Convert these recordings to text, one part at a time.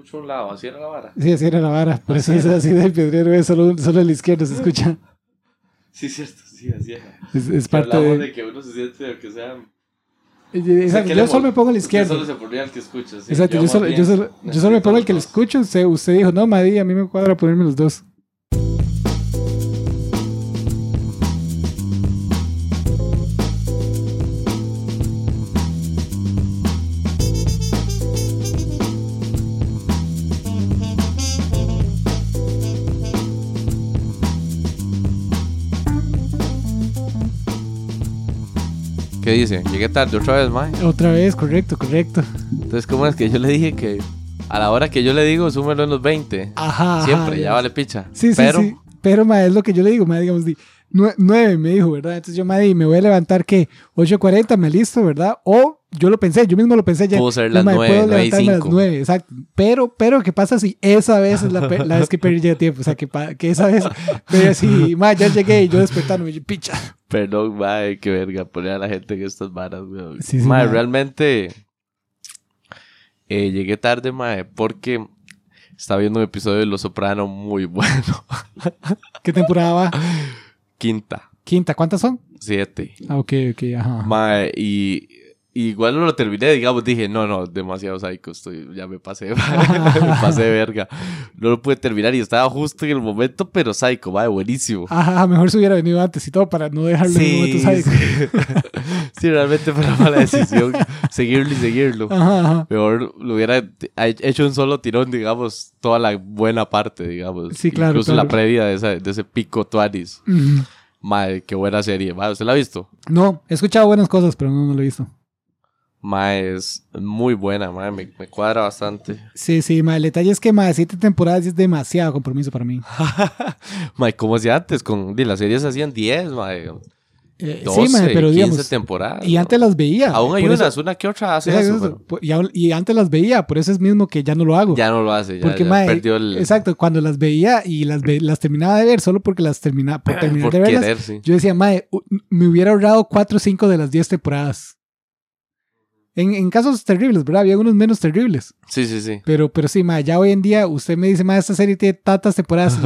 escucho un lado, así era la vara. Sí, así era la vara. Por eso es así del pedrero, es solo, solo el izquierdo se escucha. Sí, cierto, sí, así era. Es, es parte de... de que uno se siente que sea. Exacto, que yo le solo me pongo al Usted izquierdo. solo se ponía el que escucha. sí, Exacto, yo más solo, yo solo, yo solo me pongo el que le necesito escucho. Usted, usted dijo, no, Maddy, a mí me cuadra ponerme los dos. ¿Qué dice? Llegué tarde otra vez, mae. Otra vez, correcto, correcto. Entonces, ¿cómo es que yo le dije que a la hora que yo le digo, súmelo en los 20? Ajá. ajá, Siempre, ya vale picha. Sí, sí, Pero, sí. Pero, ma, es lo que yo le digo, ma, digamos, di, nue- nueve me dijo, ¿verdad? Entonces yo, ma, di, me voy a levantar, ¿qué? 8.40, me listo, ¿verdad? O yo lo pensé, yo mismo lo pensé ya. Pudo ser no, las ma, nueve, puedo nueve y levantarme a las cinco. 9, exacto. Pero, pero, ¿qué pasa si esa vez es la, vez que perdí ya tiempo? O sea, que, que esa vez, pero si, ma, ya llegué y yo despertándome, yo, picha. perdón, mae, qué verga, poner a la gente en estas varas, weón. Sí, mae. realmente eh, llegué tarde, mae, porque estaba viendo un episodio de Los Soprano muy bueno. ¿Qué temporada va? Quinta, Quinta, ¿cuántas son? siete. Ah, ok, ok, ajá. Mae, y, y igual no lo terminé, digamos, dije, no, no, demasiado psycho, estoy, ya me pasé, me pasé de verga. No lo pude terminar y estaba justo en el momento, pero psycho, mae, buenísimo. Ajá, mejor se hubiera venido antes y todo para no dejarlo en el momento, ¿sabes? sí. Sí, realmente fue una mala decisión seguirlo y seguirlo. Ajá, ajá. Mejor lo hubiera hecho un solo tirón, digamos, toda la buena parte, digamos. Sí, claro, Incluso claro. la previa de, esa- de ese pico Tuanis. Ujú. Mae, qué buena serie. Mae, ¿usted la ha visto? No, he escuchado buenas cosas, pero no, no lo he visto. Mae, es muy buena, mae, me, me cuadra bastante. Sí, sí, ma, el detalle es que de siete temporadas es demasiado compromiso para mí. mae, como hacía antes, con las series hacían 10, mae. Eh, 12, sí, ma, pero 15 digamos. temporadas. Y antes las veía. Aún hay unas, eso- una que otra hace eso, eso, y, antes las veía, por eso es mismo que ya no lo hago. ya no lo hace, ya, porque, ya perdió el... exacto, cuando las veía y las, ve- las terminaba de ver solo porque las terminaba, por terminar por de verlas, querer, sí. yo decía, mae, me hubiera ahorrado 4 o 5 de las 10 temporadas. En, en casos terribles, ¿verdad? Había unos menos terribles. Sí, sí, sí. Pero, pero sí, ma, ya hoy en día usted me dice, ma, esta serie tiene tantas temporadas.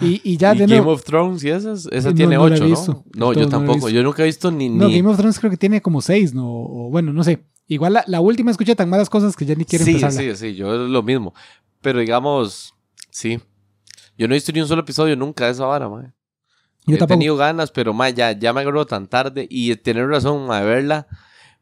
y y, y ya ¿Y de Game of Thrones y esas? Esa No, tiene no ocho. ¿no? No, yo no tampoco. Yo nunca he visto ni... No, ni... Game of Thrones creo que tiene como 6, ¿no? O bueno, no sé. Igual la, la última escuché tan malas cosas que ya ni quiero sí, empezarla. sí, sí, yo es lo mismo. Pero digamos, sí. Yo no he visto ni un solo episodio nunca de esa vara, mae. Yo he tampoco. tenido ganas, pero mae, ya, ya me agarró tan tarde y tener razón, mae, verla.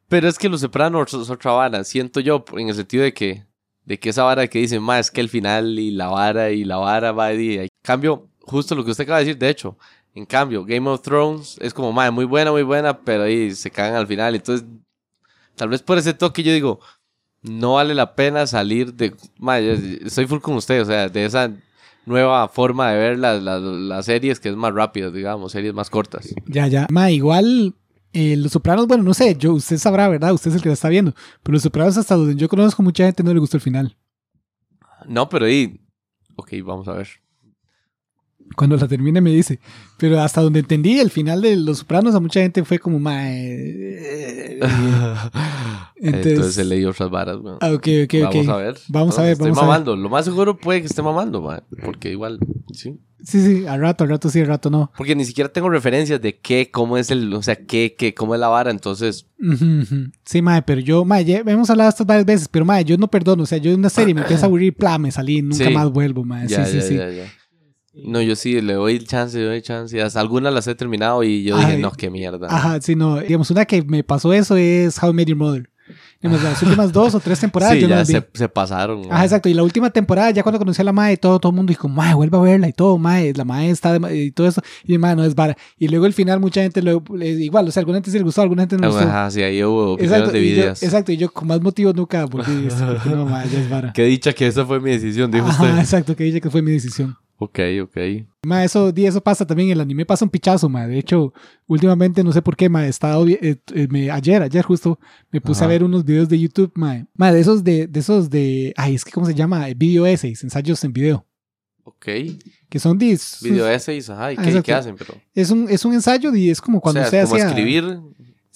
Pero es que Los Sopranos es otra vara, siento yo, en el sentido de que, de que esa vara que dicen, mae, es que el final y la vara y la vara, mae, y en cambio, justo lo que usted acaba de decir, de hecho, en cambio, Game of Thrones es como, mae, muy buena, muy buena, pero ahí se cagan al final. Entonces, tal vez por ese toque yo digo, no vale la pena salir de... Yo estoy full con usted, o sea, de esa nueva forma de ver las, las, las series que es más rápidas, digamos, series más cortas. Ya, ya. Ma, igual eh, Los Sopranos, bueno, no sé, yo, usted sabrá, ¿verdad? Usted es el que la está viendo. Pero Los Sopranos, hasta donde yo conozco, mucha gente no le gustó el final. No, pero ahí... Ok, vamos a ver. Cuando la termine me dice. Pero hasta donde entendí, el final de Los Sopranos a mucha gente fue como, eh, Entonces, Entonces- se leí otras varas, weón. ah, ok, ok. Vamos a ver. Vamos a ver, estoy ver. mamando. Lo más seguro puede que esté mamando, man, porque igual, sí. Sí, sí, al rato, al rato sí, al rato no. Porque ni siquiera tengo referencias de qué, cómo es el, o sea, qué, qué, cómo es la vara, entonces. Sí, mae, pero yo, mae, ya hemos hablado de esto varias veces, pero mae, yo no perdono. O sea, yo en una serie me empieza a aburrir, pla, me salí, nunca Sí. más vuelvo, ya, sí, sí, ya, sí. ya. No, yo sí, le doy chance, le doy chance. Hasta algunas las he terminado y yo dije, no, qué mierda. Ajá, sí, no. Digamos, una que me pasó eso es How I Met Your Mother. Digamos, las últimas dos o tres temporadas sí, yo ya las se, se pasaron. Ajá, exacto. Y la última temporada, ya cuando conocí a la madre, todo, todo el mundo dijo, madre, vuelve a verla y todo, madre, la madre está de y todo eso. Y madre, no es vara. Y luego el final, mucha gente lo, igual, o sea, alguna gente sí le gustó, alguna gente no le gustó. Ajá, sí, ahí hubo opiniones Exacto y, yo, exacto, y yo con más motivos nunca volví. no, madre, ya es vara. Qué dicha que esa fue mi decisión, dijo Ajá, usted. exacto, que dije que fue mi decisión. Ok, ok. Ma, eso, di, eso pasa también, el anime pasa un pichazo, ma. De hecho, últimamente, no sé por qué, ma, he estado, eh, eh, me- ayer, ayer justo, me puse Ajá. a ver unos videos de YouTube, ma. Ma, de esos de, de esos de, ay, es que, ¿cómo se llama? Video essays, ensayos en video. Ok. Que son dis. Video essays, ajá. ¿Y Ah, qué, qué hacen? Pero, Es un, es un ensayo y es como cuando o sea, usted como hacía. escribir.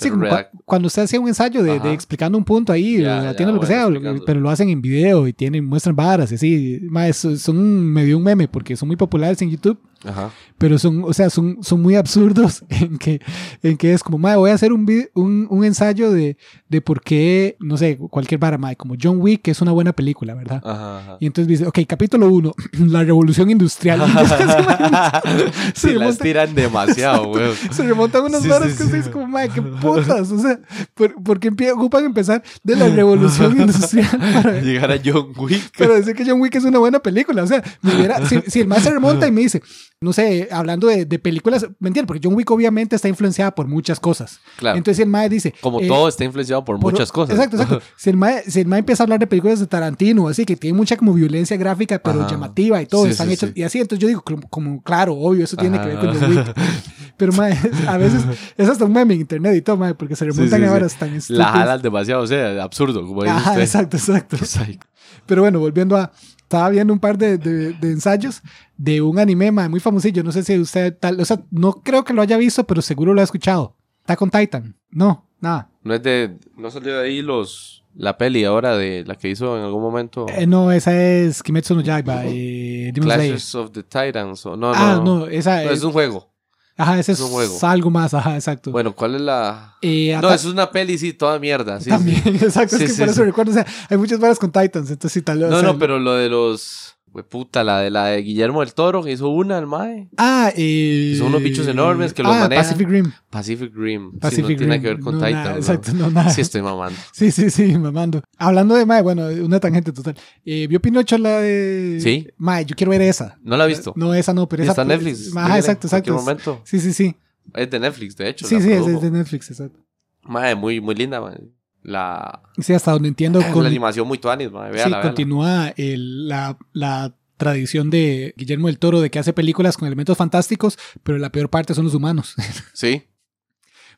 Sí, como cuando usted hacía un ensayo de, explicando un punto ahí, Ya, atiendo lo que sea, explicando. pero lo hacen en video y tienen, muestran varas y así. Son, son medio un meme porque son muy populares en YouTube, Ajá. pero son, o sea, son, son muy absurdos en que, en que es como, mae, voy a hacer un, un, un ensayo de, de por qué, no sé, cualquier vara, mae, como John Wick, que es una buena película, ¿verdad? Ajá. ajá. Y entonces dice, ok, capítulo 1, la revolución industrial. Se la remonta- estiran demasiado, güey. se remontan unas Sí, varas sí, que sí. ustedes como, madre, qué putas. O sea, ¿por, por qué empie- ocupan empezar de la revolución industrial para, Llegar a John Wick. para decir que John Wick es una buena película? O sea, me hubiera- si, si el más se remonta y me dice, no sé, hablando de, de películas, ¿me entiendes? Porque John Wick obviamente está influenciada por muchas cosas. Claro. Entonces si el mae dice... Como eh, todo está influenciado por, por- muchas cosas. Exacto, exacto. Si el, mae, si el mae empieza a hablar de películas de Tarantino, así que tiene mucha como violencia gráfica, pero Ajá. llamativa y todo, Sí, están sí, hechos sí. y así, entonces yo digo, como, como, claro, obvio, eso tiene que ver con. John Wick. Pero mae, a veces es hasta un meme en internet y todo, mae, porque se remontan a varas tan La estúpidas. jalan demasiado, o sea, absurdo, como Ajá, usted. exacto, exacto. Psycho. Pero bueno, volviendo a. Estaba viendo un par de, de- de ensayos de un anime muy famosillo. No sé si usted tal. O sea, no creo que lo haya visto, pero seguro lo ha escuchado. Está con Titan. No, nada. No es de. No salió de ahí los. La peli ahora de la que hizo en algún momento. Eh, no, esa es Kimetsu no Yaiba. Eh. Clashes of the Titans. o- no, Ah, no. no, esa No, es. es un juego. Ajá, ese es, algo más. Ajá, exacto. Bueno, ¿cuál es la.? Eh, No, es una peli, sí, toda mierda. Sí, También, sí. exacto. Sí, es que por eso recuerdo. O sea, hay muchas varas con Titans. Entonces, sí, tal vez. No, o sea, no, pero lo de los. Hue puta, la de la de Guillermo del Toro, que hizo una, el Mae. Ah, eh. Son unos bichos enormes que los ah, manejan. Pacific Rim. Pacific Rim. sí, Pacific no tiene Rim. que ver con No, Titan. nada, ¿no? exacto, no, nada. Sí, estoy mamando. Sí, sí, sí, mamando. Hablando de Mae, bueno, una tangente total. Eh, ¿Vio Pinocho la de. Sí. Mae, yo quiero ver esa. No la he visto. No, esa no, pero esa. está en Netflix. Ajá, dígale, exacto, en cualquier exacto. momento. Sí, sí, sí. Es de Netflix, de hecho. Sí, sí, produjo. es de Netflix, exacto. Mae, muy, muy linda, mae. La, Sí, hasta donde entiendo. la Con, animación muy tuanis, sí, Véala, continúa el- la, la tradición de Guillermo del Toro de que hace películas con elementos fantásticos, pero la peor parte son los humanos. Sí.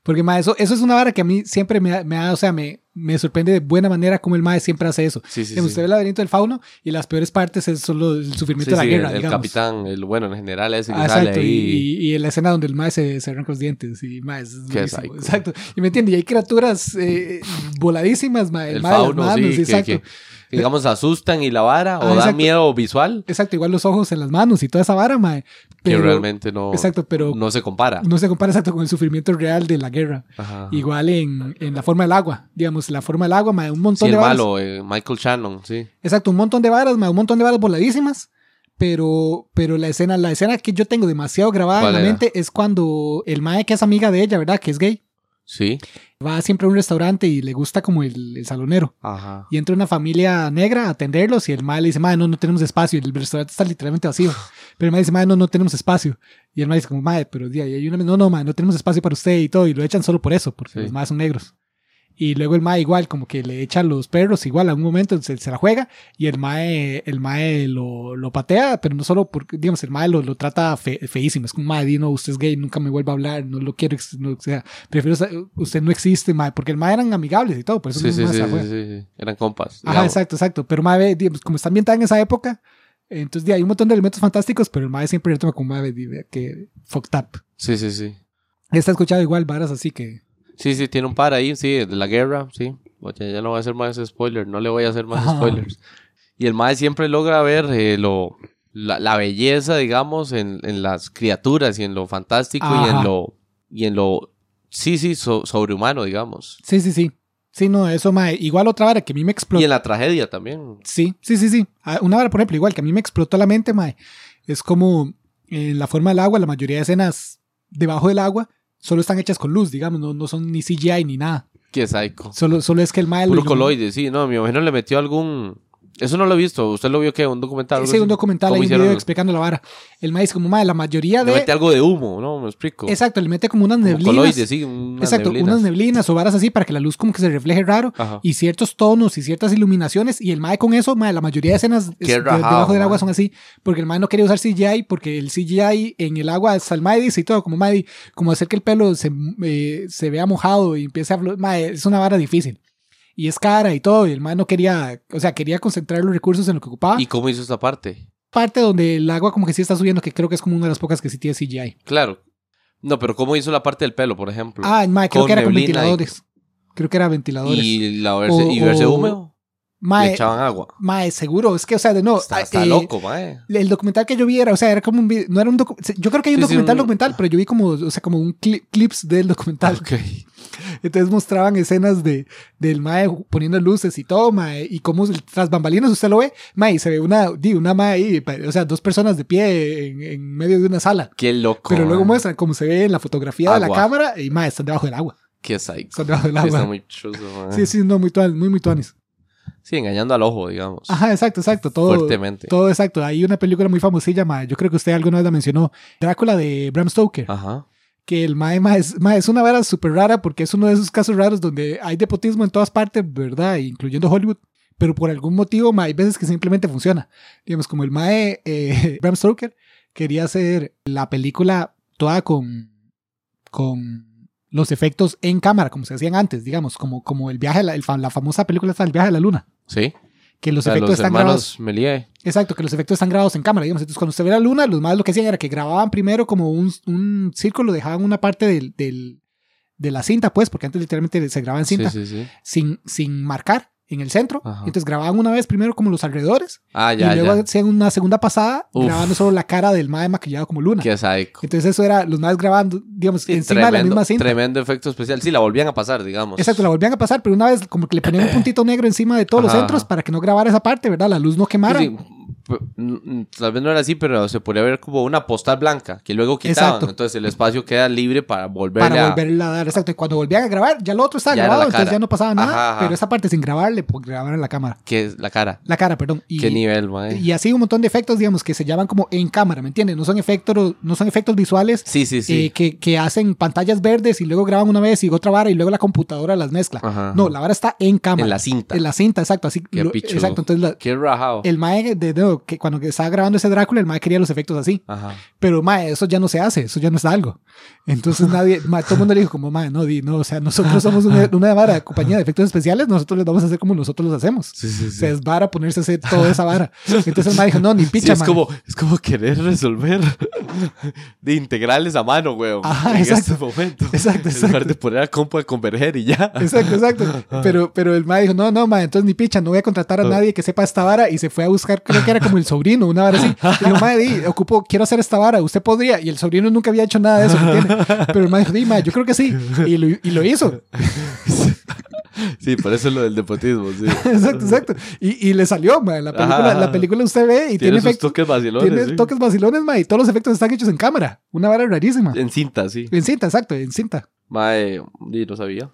Porque, mae, eso, eso es una vara que a mí siempre me, ha- me ha, o sea, me, me sorprende de buena manera como el mae siempre hace eso. Sí, sí, sí. Usted ve el laberinto del fauno y las peores partes es solo el sufrimiento de la guerra. el, digamos. capitán, el bueno, en general ese que Ah, sale exacto, ahí. y, y, la escena donde el mae se, se arranca los dientes. Y mae, es. Exacto. Y me entiende, y hay criaturas eh, voladísimas, mae, el, el mae fauno, manos, que, exacto. que, que, digamos, asustan y la vara, Ah, o da exacto. miedo visual, Exacto, igual los ojos en las manos y toda esa vara, mae. Pero, que realmente no, Exacto, pero no se compara. no se compara exacto con el sufrimiento real de la guerra. Ajá. Igual en, en la forma del agua, digamos, la forma del agua, mae, un Sí, montón el de varas. malo, eh, Michael Shannon, sí. Exacto, un montón de varas, mae, un montón de varas voladísimas. Pero, pero la escena, la escena que yo tengo demasiado grabada en ¿Cuál la era? mente es cuando el mae que es amiga de ella, ¿verdad? Que es gay. Sí. Va siempre a un restaurante y le gusta como el, el salonero. Ajá. Y entra una familia negra a atenderlos y el mae le dice, mae, no, no tenemos espacio. Y el restaurante está literalmente vacío. Pero el mae dice, mae, no, no tenemos espacio. Y el mae dice como, mae, pero ya, y hay una, no, no, mae, no tenemos espacio para usted y todo. Y lo echan solo por eso, porque Sí. los maes son negros. Y luego el mae igual, como que le echan los perros igual a un momento, se, se la juega y el mae, el mae lo, lo patea, pero no solo porque, digamos, el mae lo, lo trata fe- feísimo. Es como, mae, di, no, usted es gay, nunca me vuelva a hablar, no lo quiero, no, o sea, prefiero, usted no existe, mae, porque el mae eran amigables y todo, por eso Sí, el sí, sí, se la juega. sí. Eran compas. Ajá, digamos. exacto, exacto. Pero Mae, digamos, como está ambientada en esa época, entonces di, hay un montón de elementos fantásticos, pero el Mae siempre lo toma como Mae, que fucked up. Sí, sí, sí. Está escuchado igual varas así que. Sí, sí, tiene un par ahí, sí, de la guerra, sí. Oye, ya no voy a hacer más spoilers, no le voy a hacer más Ajá. spoilers. Y el Mae siempre logra ver eh, lo, la, la belleza, digamos, en, en las criaturas y en lo fantástico y en lo, y en lo, sí, sí, so- sobrehumano, digamos. Sí, sí, sí. Sí, no, eso, Mae. Igual otra vara que a mí me explotó. Y en la tragedia también. Sí, sí, sí, sí. Ah, Una vara, por ejemplo, igual que a mí me explotó la mente, Mae. Es como en la forma del agua, la mayoría de escenas debajo del agua solo están hechas con luz, digamos, no, no son ni CGI ni nada. Qué psycho. Solo, solo es que el Mae. Puro coloide, sí, no, mi imagino le metió algún... Eso no lo he visto, ¿usted lo vio qué? ¿Un documental? Sí, un documental, ¿Cómo hay un video explicando la vara. El es como, Mae, la mayoría Le de. mete algo de humo, ¿no? Me explico. Exacto, le mete como unas Como neblinas. coloides, sí, unas Exacto, neblinas. unas neblinas o varas así para que la luz como que se refleje raro Ajá. y ciertos tonos y ciertas iluminaciones y el mae con eso, mae, la mayoría de escenas de- rajado, debajo del agua son así porque el mae no quería usar CGI porque el CGI en el agua hasta el mae dice y todo como mae, como hacer que el pelo se, eh, se vea mojado y empiece a mae, es una vara difícil y es cara y todo y el mae no quería, o sea, quería concentrar los recursos en lo que ocupaba. ¿Y cómo hizo esta parte? parte donde el agua como que sí está subiendo que creo que es como una de las pocas que sí tiene CGI. Claro. No, pero ¿cómo hizo la parte del pelo, por ejemplo? Ah, mae, creo Con que era con y- ventiladores. Creo que era ventiladores. y la verse, O- y verse o- húmedo. Le Mae, echaban agua. mae, seguro. Es que, o sea, de no. está ah, está eh, loco, mae. El documental que yo vi era, o sea, era como un video, no era un Yo creo que hay un Sí, sí, documental un- documental, pero yo vi como, o sea, como un cli- clips del documental. Ok. Entonces mostraban escenas de, del mae poniendo luces y todo, mae, y como tras bambalinas usted lo ve, mae, se ve una, di, una mae ahí, o sea, dos personas de pie en, en medio de una sala. Qué loco. Pero luego mae. muestran cómo se ve en la fotografía de la Agua. cámara y mae, están debajo del agua. Qué psycho. Están debajo del Sí, está agua. muy chuzo, mae. Sí, sí, no, muy muy, muy tuanis. Sí, engañando al ojo, digamos. Ajá, exacto, exacto. Todo, Fuertemente. todo exacto. Hay una película muy famosilla, mae, yo creo que usted alguna vez la mencionó, Drácula de Bram Stoker. Ajá. que el mae, mae, es, es una vara súper rara porque es uno de esos casos raros donde hay nepotismo en todas partes, ¿verdad? Incluyendo Hollywood. Pero por algún motivo, mae, hay veces que simplemente funciona. Digamos, como el mae eh, Bram Stoker quería hacer la película toda con, con los efectos en cámara, como se hacían antes, digamos, como, como el viaje, la, el la famosa película está El viaje a la luna. Sí. Que los O sea, efectos los están grabados. Melie. Exacto, que los efectos están grabados en cámara, digamos. Entonces, cuando se ve la luna, los más lo que hacían era que grababan primero como un, un círculo, dejaban una parte del, del- de la cinta, pues, porque antes literalmente se grababa en Sí, cinta, sí, sí. Sin, sin marcar en el centro. Ajá. Entonces grababan una vez primero como los alrededores Ah, ya, y luego ya. hacían una segunda pasada Uf. grabando solo la cara del mae maquillado como luna. Qué psycho. Entonces eso era los más grabando, digamos, Sí, encima de la misma cinta. Tremendo efecto especial. Sí, la volvían a pasar, digamos. Exacto, la volvían a pasar, pero una vez como que le ponían un puntito negro encima de todos los centros para que no grabara esa parte, ¿verdad? La luz no quemara. Sí, tal vez no era así, pero se podría ver como una postal blanca que luego quitaban. Exacto. Entonces el espacio queda libre para volverle para a... volverla a dar. Exacto. Y cuando volvían a grabar, ya lo otro estaba Ya grabado, entonces ya no pasaba nada. Ajá, ajá. Pero esa parte sin grabarle, pues grabar en la cámara. Que es la cara. La cara, perdón. Y, Qué nivel, mae. y así un montón de efectos, digamos, que se llaman como en cámara, ¿me entiendes? No son efectos, no son efectos visuales Sí, sí, sí. eh, que, que hacen pantallas verdes y luego graban una vez y otra vara y luego la computadora las mezcla. Ajá. No, la vara está en cámara. En la cinta. En la cinta, exacto. Así, Qué lo- exacto. Entonces, la- Qué rajado. el mae, de, de- que cuando estaba grabando ese Drácula, el mae quería los efectos así. Ajá. Pero, mae, eso ya no se hace, eso ya no es algo. Entonces nadie, mae, todo el mundo le dijo como, mae, no, di, no, o sea, nosotros somos una, una vara, compañía de efectos especiales, nosotros les vamos a hacer como nosotros los hacemos. Sí, sí, O sí. sea, es vara ponerse a hacer toda esa vara. Entonces el mae dijo, no, ni picha, es, mae. como, es como querer resolver de integrales a mano, weón. Ajá, en exacto. este momento. Exacto, En lugar exacto. de poner a compo a converger y ya. Exacto, exacto. Pero, pero el mae dijo, no, no, mae, entonces ni picha, no voy a contratar a nadie que sepa esta vara. Y se fue a buscar, creo que era como el sobrino, una vara así. Y dijo, mae, di, ocupo, quiero hacer esta vara, usted podría. Y el sobrino nunca había hecho nada de eso, ¿me entiende? Pero el mae dijo, di, mae, yo creo que sí. Y lo, y lo hizo. Sí, por eso lo del nepotismo, sí. exacto, exacto. Y, y le salió, mae. La película, Ajá, ajá. la película usted ve y tiene, Tiene efectos. toques vacilones. Tiene sí. toques vacilones, mae, y todos los efectos están hechos en cámara. Una vara rarísima. En cinta, sí. En cinta, exacto, en cinta. Mae, y no sabía.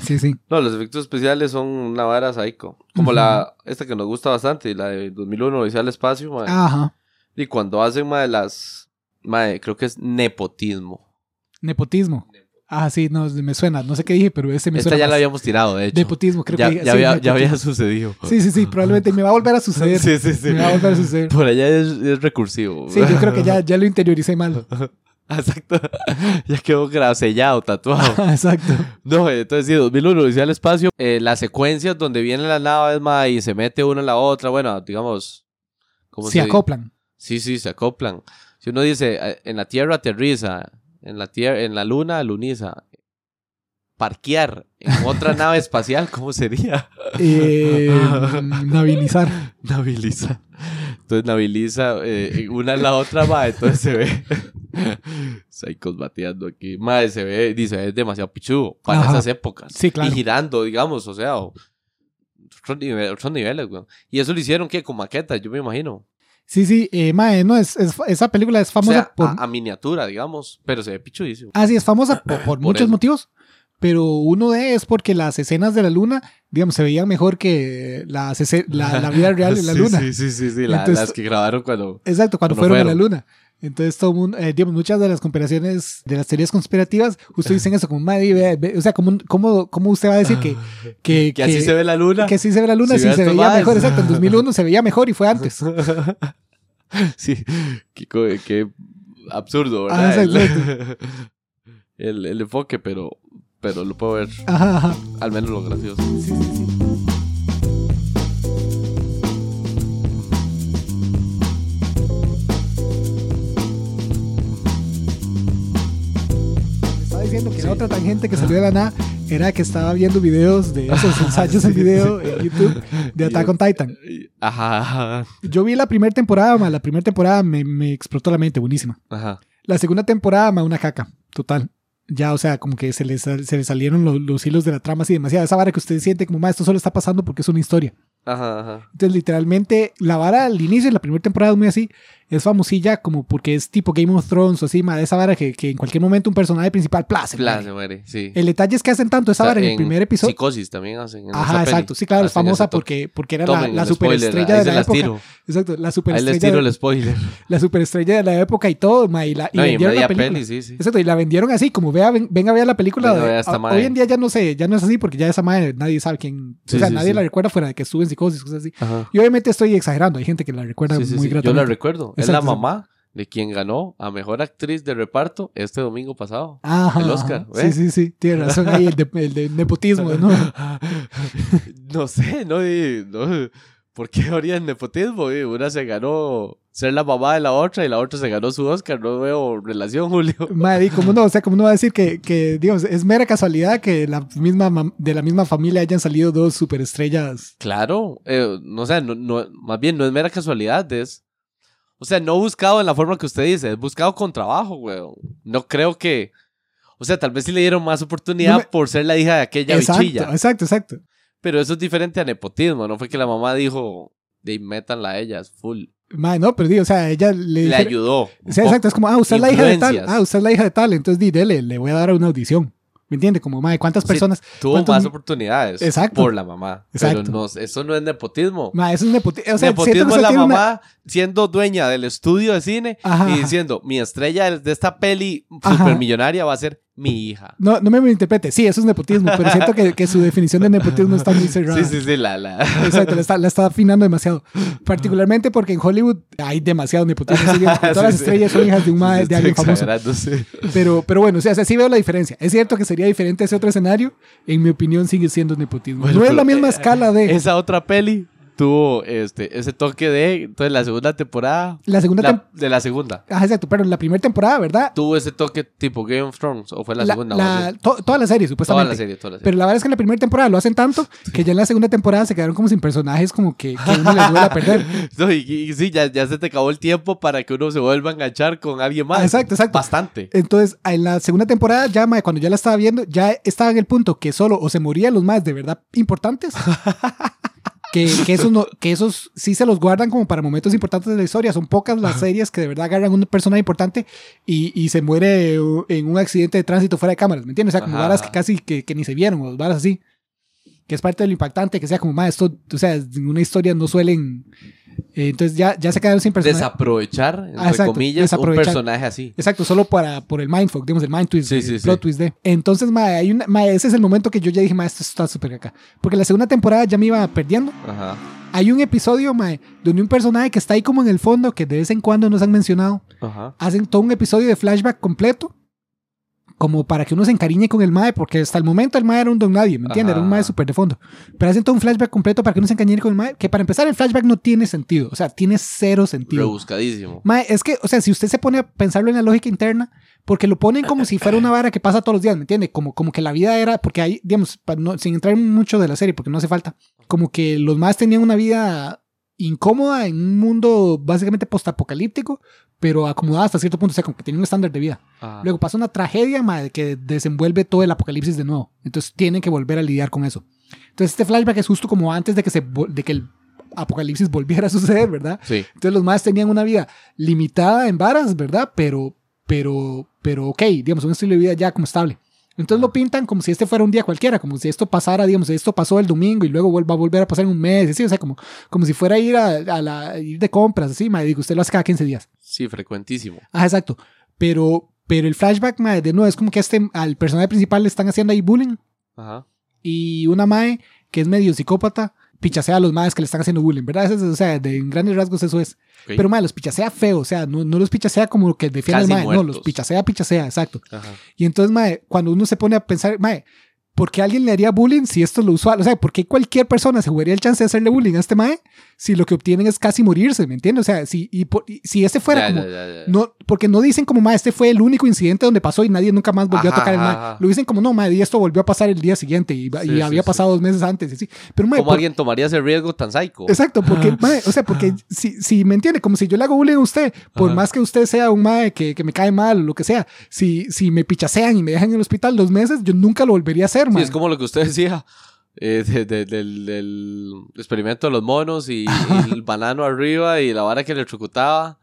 Sí, sí. No, los efectos especiales son una vara psycho. Como la, esta que nos gusta bastante, la de 2001, Odisea al Espacio. Ajá. Y cuando hacen, mae, las, mae, creo que es nepotismo. Nepotismo. Ah, sí, no, me suena. No sé qué dije, pero ese me Esta suena. ya la habíamos tirado, de hecho. Nepotismo, creo ya, que ya, sí, había, ya había sucedido. Sí, sí, sí, probablemente me va a volver a suceder. Sí, sí, sí. Me va a volver a suceder. Por allá es, es recursivo. Sí, yo creo que ya, ya lo interioricé mal. Exacto. Ya quedó gra- sellado, tatuado. Exacto. No, entonces sí, 2001, Odisea al Espacio. Eh, las secuencias donde vienen las naves, ma, y se mete una en la otra, bueno, digamos... ¿cómo Se se acoplan. Sí, sí, se acoplan. Si uno dice, eh, en la Tierra aterriza, en la, tierra, en la Luna aluniza, parquear en otra nave espacial, ¿cómo sería? Eh, navinizar. Naviliza. Entonces naviliza eh, una en la otra, ma, entonces se ve. Psychos bateando aquí. Madre, se ve, dice, es demasiado pichudo para Ajá. esas épocas. Sí, claro. Y girando, digamos, o sea, otros, nive- otros niveles, weón. Y eso lo hicieron, ¿qué? Con maquetas, yo me imagino. Sí, sí, eh, mae, no, es, es- esa película es O famosa sea, por... a, a miniatura, digamos, pero se ve pichudísimo. Ah, sí, es famosa por, por muchos eso. motivos. Pero uno de es porque las escenas de la luna, digamos, se veían mejor que las la, la vida real de la luna. Sí, sí, sí, sí, Entonces- las que grabaron cuando... Exacto, cuando, Cuando fueron, a la luna. Entonces, todo mundo, eh, digamos, muchas de las conspiraciones, de las teorías conspirativas, justo dicen eso, como, madre, ve- ve- o sea, ¿cómo, cómo, cómo usted va a decir que, que, Que así se ve la luna. que sí se ve la luna, Si se veía mejor, exacto, en 2001 se veía mejor y fue antes. sí, qué, absurdo, Ah, ¿verdad? el, el, el enfoque, pero, pero lo puedo ver, Ajá, ajá. al menos lo gracioso. Sí, sí, sí. que la otra tangente que salió de la nada era que estaba viendo videos de esos ensayos en video en YouTube de Attack on Titan. Ajá, ajá. Yo vi la primera temporada, ma, la primera temporada me, me explotó la mente, buenísima. Ajá. La segunda temporada, ma, una caca, total. Ya, o sea, como que se les, se les salieron los, los hilos de la trama así demasiado. Esa vara que usted siente como, ma, esto solo está pasando porque es una historia. Ajá, ajá. Entonces, literalmente, la vara al inicio de la primera temporada es muy así. Es famosilla como porque es tipo Game of Thrones o así, ma, esa vara que, que en cualquier momento un personaje principal, ¡pla! se Plan, muere. sí. El detalle es que hacen tanto esa O sea, vara en el primer episodio. Psicosis también hacen. en Ajá, peli. exacto. Sí, claro, es famosa porque, porque era la, Tomen la superestrella de la las época. tiro. Exacto, la Ahí les superestrella, tiro el spoiler. la superestrella de la época y todo, ma, y, la, y No, vendieron la película. peli, sí, sí. Exacto, y la vendieron así, como vea, ven- venga a ver la película. Venga de- a- mae. hoy en día ya no sé, ya no es así porque ya esa madre nadie sabe quién. Sí, o sea, nadie la recuerda fuera de que estuvo en psicosis, cosas así. Ajá. Y obviamente estoy exagerando, hay gente que la recuerda muy sí. Yo la gratamente. recuerdo. Es la mamá de quien ganó a mejor actriz de reparto este domingo pasado. Ajá, el Oscar. Sí, sí, sí, tiene razón ahí el de, el de nepotismo, ¿no? no sé, no, no. ¿Por qué habría nepotismo? Una se ganó ser la mamá de la otra y la otra se ganó su Oscar. No veo relación, Julio. Madre, ¿cómo no? O sea, ¿cómo no va a decir que, que digamos, es mera casualidad que la misma, de la misma familia hayan salido dos superestrellas? Claro, eh, no, o sea, no, no- más bien no es mera casualidad, es... O sea, no buscado en la forma que usted dice, es buscado con trabajo, weón. No creo que... O sea, tal vez sí le dieron más oportunidad No me- por ser la hija de aquella Exacto, bichilla. exacto, exacto. Pero eso es diferente a nepotismo, no fue que la mamá dijo, de métanla a ella, es full. Madre, no, pero digo, o sea, ella le, Le ayudó. O sea, exacto, es como, ah, usted es la hija de tal, ah, usted es la hija de tal, entonces di, dele, le voy a dar una audición. ¿Me entiende? Como, madre, ¿cuántas Sí. personas? Tuvo ¿cuántos- más oportunidades Exacto. por la mamá. Exacto. Pero no, eso no es nepotismo. Madre, eso es nepotismo. O sea, nepotismo es la una- mamá siendo dueña del estudio de cine Ajá, y diciendo, mi estrella de esta peli supermillonaria va a ser mi hija. No, no me malinterprete, sí, eso es nepotismo, pero siento que, que su definición de nepotismo está muy cerrada. Sí, sí, sí, la, la. Exacto, la está, la está afinando demasiado. Particularmente porque en Hollywood hay demasiado nepotismo. Todas Sí, las sí. estrellas son hijas de, un ma- Sí, de alguien famoso. Pero, pero bueno, o sea, sí veo la diferencia. Es cierto que sería diferente ese otro escenario. En mi opinión, sigue siendo nepotismo. Bueno, no es la misma eh, escala de. Esa otra peli tuvo este, ese toque de. Entonces, la segunda temporada. la segunda la- temporada. de la segunda. Ajá, exacto, pero en la primera temporada, ¿verdad? Tuvo ese toque tipo Game of Thrones. ¿O fue la, segunda? la- to- toda la serie, Toda supuestamente. la serie, toda la serie. Pero la verdad es que en la primera temporada lo hacen tanto que ya en la segunda temporada se quedaron como sin personajes como que, que uno les duele a perder. No, y, y sí, ya, ya se te acabó el tiempo para que uno se vuelva a enganchar con alguien más. Ah, exacto, exacto. Bastante. Entonces, en la segunda temporada, ya mae, cuando ya la estaba viendo, ya estaba en el punto que solo o se morían los más de verdad importantes. Que, que, esos no, que esos sí se los guardan como para momentos importantes de la historia. Son pocas las series que de verdad agarran una persona importante y, y se muere en un accidente de tránsito fuera de cámaras, ¿me entiendes? O sea, como Ajá, varas que casi que, que ni se vieron, o varas así. Que es parte de lo impactante, que sea como, más esto, o sea, en una historia no suelen... eh, entonces ya, ya se quedaron sin personaje. Desaprovechar, entre Ah, exacto, comillas, desaprovechar. un personaje así. Exacto, solo para, por el mindfuck, digamos, el mind twist, Sí, el sí, sí. plot twist de. Entonces, mae, hay una, mae, ese es el momento que yo ya dije, mae, esto está súper acá. Porque la segunda temporada ya me iba perdiendo. Ajá. Hay un episodio, mae, donde un personaje que está ahí como en el fondo, que de vez en cuando nos han mencionado, Ajá. hacen todo un episodio de flashback completo, como para que uno se encariñe con el mae, porque hasta el momento el mae era un don nadie, ¿me entiendes? Era un mae súper de fondo. Pero hacen todo un flashback completo para que uno se encariñe con el mae, que para empezar el flashback no tiene sentido, o sea, tiene cero sentido. Rebuscadísimo. Mae, es que, o sea, si usted se pone a pensarlo en la lógica interna, porque lo ponen como si fuera una vara que pasa todos los días, ¿me entiende? Como, como que la vida era, porque hay, digamos, no- sin entrar mucho de la serie, porque no hace falta, como que los más tenían una vida incómoda en un mundo básicamente postapocalíptico, pero acomodada hasta cierto punto, o sea, como que tienen un estándar de vida. Ajá. Luego pasa una tragedia que desenvuelve todo el apocalipsis de nuevo. Entonces tienen que volver a lidiar con eso. Entonces este flashback es justo como antes de que, se, de que el apocalipsis volviera a suceder, ¿verdad? Sí. Entonces los más tenían una vida limitada en varas, ¿verdad? Pero, pero, pero, ok, digamos, un estilo de vida ya como estable. Entonces lo pintan como si este fuera un día cualquiera, como si esto pasara, digamos, esto pasó el domingo y luego va a volver a pasar en un mes, así, o sea, como, como si fuera a ir, a, a la, ir de compras, así, madre, digo, usted lo hace cada 15 días. Sí, frecuentísimo. Ah, exacto. Pero, pero el flashback, madre, de nuevo, es como que este, al personaje principal le están haciendo ahí bullying Ajá. y una mae que es medio psicópata pichasea a los maes que le están haciendo bullying, ¿verdad? Eso es- o sea, de, en grandes rasgos eso es. Ok. Pero mae, los pichasea feo, o sea, no, no los pichasea como lo que defiende el Casi mae, no, muertos. los pichasea, pichasea, exacto. Ajá. Y entonces, mae, cuando uno se pone a pensar, mae, ¿por qué alguien le haría bullying si esto es lo usual? O sea, ¿por qué cualquier persona se jugaría el chance de hacerle bullying a este mae si lo que obtienen es casi morirse, ¿me entiendes? O sea, si, y por- y si este fuera Ya, como... ya, ya, ya. No, porque no dicen como, ma, este fue el único incidente donde pasó y nadie nunca más volvió a Ajá, tocar el ma. Lo dicen como, no, ma, y esto volvió a pasar el día siguiente y, y Sí, sí, había sí. pasado dos meses antes. y así. Pero, ma, ¿Cómo por- alguien tomaría ese riesgo tan psycho? Exacto, porque, mae, o sea, porque si, si me entiende, como si yo le hago bullying a usted, por Ajá. más que usted sea un mae que, que me cae mal o lo que sea, si, si me pichasean y me dejan en el hospital dos meses, yo nunca lo volvería a hacer, Sí, mae. es como lo que usted decía eh, de- de- del, del experimento de los monos y, y el banano arriba y la vara que le electrocutaba.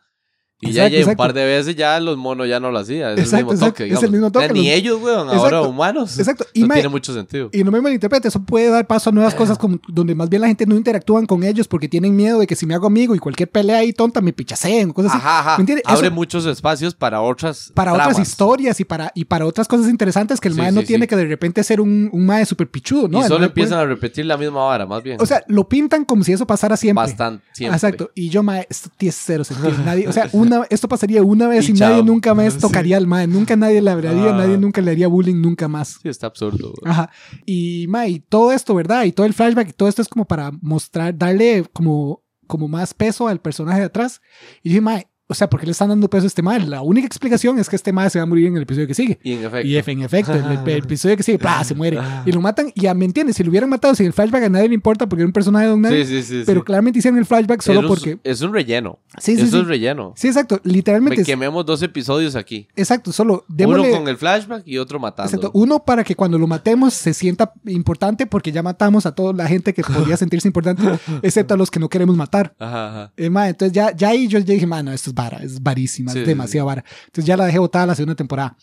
Y ya, Exacto, ya un par de veces ya los monos ya no lo hacían. Es Exacto, el mismo toque. es el mismo toque, Ya Ni los- ellos, weón, ahora humanos. Exacto. Y, No tiene mucho sentido. y no me malinterprete, eso puede dar paso a nuevas cosas como, donde más bien la gente no interactúan con ellos porque tienen miedo de que si me hago amigo y cualquier pelea ahí tonta me pichaseen, cosas así. Ajá, ajá. Abre Eso- muchos espacios para otras para otras historias y para, y para otras cosas interesantes que el Sí, mae no sí, tiene sí. que de repente ser un, un mae super pichudo, ¿no? y solo puede- empiezan a repetir la misma vara, más bien. O sea, lo pintan como si eso pasara siempre. bastante. Siempre. Exacto. Y yo, mae, esto tiene cero sentido. Nadie, o sea, una, esto pasaría una vez Y nadie nunca más tocaría al mae. Nunca nadie le hablaría, Ah. nadie nunca le haría bullying, nunca más. Sí, está absurdo. Ajá. Y, mae, y todo esto, ¿verdad? Y todo el flashback y todo esto es como para mostrar, darle como, como más peso al personaje de atrás. Y dije, mae, o sea, ¿por qué le están dando peso a este mae? La única explicación es que este mae se va a morir en el episodio que sigue. Y en efecto. Y en efecto, el, el episodio que sigue, ¡plá! se muere. Y lo matan. Y ya me entiendes, si lo hubieran matado sin el flashback a nadie le importa porque era un personaje de un nadie. Sí, sí, sí. pero claramente hicieron el flashback solo Es un- porque. Es un relleno. Sí, sí, Eso sí. es relleno. Sí, exacto. Me Literalmente. es- quememos dos episodios aquí. Exacto, solo Uno démosle. con el flashback y otro matando. Exacto, uno para que cuando lo matemos se sienta importante porque ya matamos a toda la gente que podría sentirse importante, excepto a los que no queremos matar. Ajá, ajá. Eh, ma, entonces ya, ya ahí yo ya dije, mano, esto es vara, es varísima, Sí, es demasiado vara. Entonces ya la dejé botada la segunda temporada.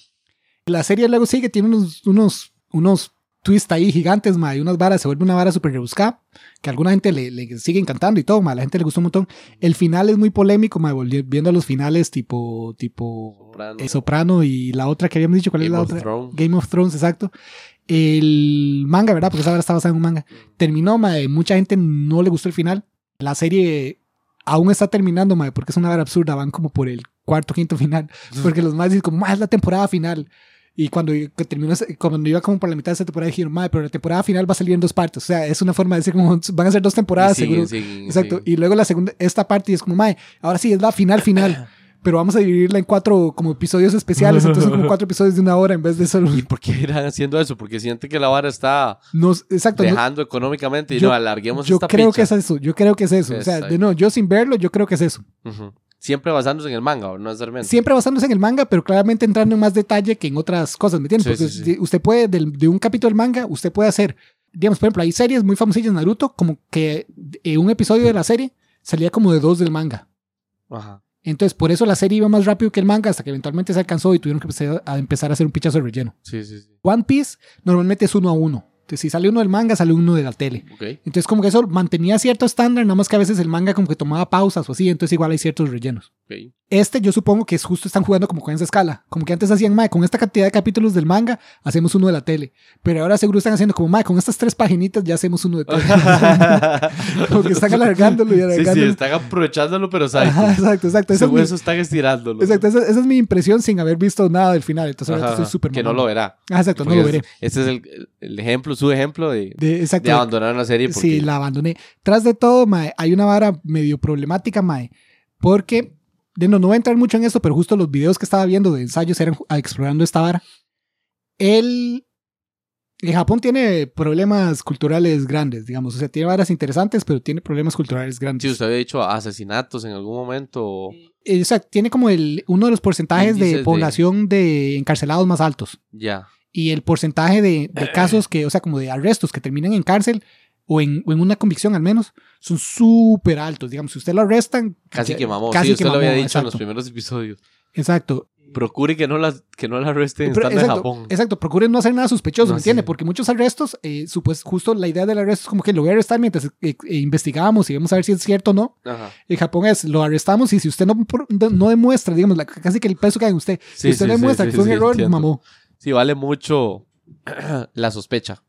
La serie luego sigue, tiene unos, unos, unos twists ahí gigantes, ma, y unas varas, se vuelve una vara súper rebuscada, que a alguna gente le, le sigue encantando y todo, ma, a la gente le gustó un montón. El final es muy polémico, ma, volvi- viendo los finales tipo, tipo Soprano. eh, Soprano y la otra que habíamos dicho, ¿cuál es Game la of otra? Thrones. Game of Thrones, exacto. El manga, ¿verdad? Porque esa vara está basada en un manga. Terminó, mae. Mucha gente no le gustó el final. La serie aún está terminando, mae, porque es una vara absurda. Van como por el cuarto, quinto final. Porque los más dicen como, mae, es la temporada final. Y cuando terminó, cuando iba como por la mitad de esa temporada, dijeron, mae, pero la temporada final va a salir en dos partes. O sea, es una forma de decir como, van a ser dos temporadas, Y siguen, seguro. siguen, Exacto. siguen. Y luego la segunda, esta parte es como, mae, ahora sí es la final final. Pero vamos a dividirla en cuatro como episodios especiales. Entonces como cuatro episodios de una hora en vez de solo... ¿Y por qué irán haciendo eso? Porque sienten que la vara está No, exacto. no- dejando económicamente y yo- no, alarguemos yo esta creo picha. que es eso. Yo creo que es eso. O sea, de no, yo sin verlo, yo creo que es eso. Siempre basándose en el manga, ¿o no necesariamente. Siempre basándose en el manga, pero claramente entrando en más detalle que en otras cosas, ¿me entiendes? Sí, Porque sí, sí. si- usted puede, del- de un capítulo del manga, usted puede hacer, digamos, por ejemplo, hay series muy famosillas, Naruto, como que eh, un episodio de la serie salía como de dos del manga. Ajá. Entonces, por eso la serie iba más rápido que el manga hasta que eventualmente se alcanzó y tuvieron que empezar a, empezar a hacer un pichazo de relleno. Sí, sí, sí. One Piece normalmente es uno a uno. Entonces, si sale uno del manga, sale uno de la tele. Ok. Entonces, como que eso mantenía cierto estándar, nada más que a veces el manga como que tomaba pausas o así, entonces igual hay ciertos rellenos. ok. Este yo supongo que es justo están jugando como con esa escala. Como que antes hacían, mae, con esta cantidad de capítulos del manga, hacemos uno de la tele. Pero ahora seguro están haciendo como, mae, con estas tres paginitas ya hacemos uno de tele. como que están alargándolo y sí, sí, alargándolo. están aprovechándolo, pero ¿sabes? Ajá, exacto, exacto. Según mi, eso están estirándolo. exacto esa, esa es mi impresión sin haber visto nada del final. Entonces ahorita Ajá, estoy súper que no lo verá. Ah, exacto, no lo veré. Este es el, el ejemplo, su ejemplo de, De, exacto. de abandonar una serie. Porque, Sí, la abandoné. Tras de todo, mae, hay una vara medio problemática, mae, porque, de no, no voy a entrar mucho en esto, pero justo los videos que estaba viendo de ensayos eran ju- explorando esta vara. El, el Japón tiene problemas culturales grandes, digamos, o sea, tiene varas interesantes, pero tiene problemas culturales grandes. Sí, usted había dicho asesinatos en algún momento. o- Eh, o sea, tiene como el, uno de los porcentajes de de- población de encarcelados más altos. Ya. Y el porcentaje de, de casos que, o sea, como de arrestos que terminan en cárcel o en, o en una convicción al menos, son súper altos. Digamos, si usted lo arrestan... Casi ya- que mamó. casi sí, usted que lo había dicho en los primeros episodios. Exacto. Procure que no la, que no la arresten Pero, estando en exacto, Japón. exacto, procuren no hacer nada sospechoso, No, ¿me entiende? sí. Porque muchos arrestos, eh, justo la idea del arresto es como que lo voy a arrestar mientras eh, eh, investigamos y vamos a ver si es cierto o no. Ajá. En Japón es, lo arrestamos y si usted no, no demuestra, digamos, la- casi que el peso cae en usted, si usted demuestra que fue un error, entiendo. mamó. Sí, vale mucho la sospecha.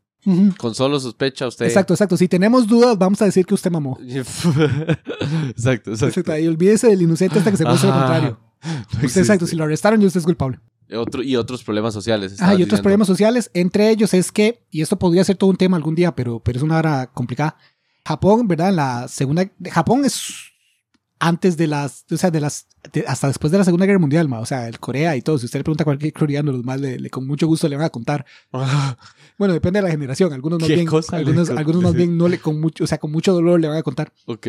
Con solo sospecha usted... Exacto, exacto. Si tenemos dudas, vamos a decir que usted mamó. exacto, exacto. Exacto, y olvídese del inocente hasta que se muestre lo contrario. No Usted, existe. exacto, si lo arrestaron, ya usted es culpable. Otro, y otros problemas sociales. Ah, y otros diciendo. problemas sociales, entre ellos es que, y esto podría ser todo un tema algún día, pero, pero es una hora complicada, Japón, ¿verdad? La segunda. Japón es antes de las. O sea, de las. de- hasta después de la Segunda Guerra Mundial, ma, o sea, el Corea y todo. Si usted le pregunta a cualquier coreano, los más le, le- con mucho gusto le van a contar. Bueno, depende de la generación. Algunos más ¿Qué bien. cosa Algunos, algunos más bien no le con mucho, o sea, con mucho dolor le van a contar. ok.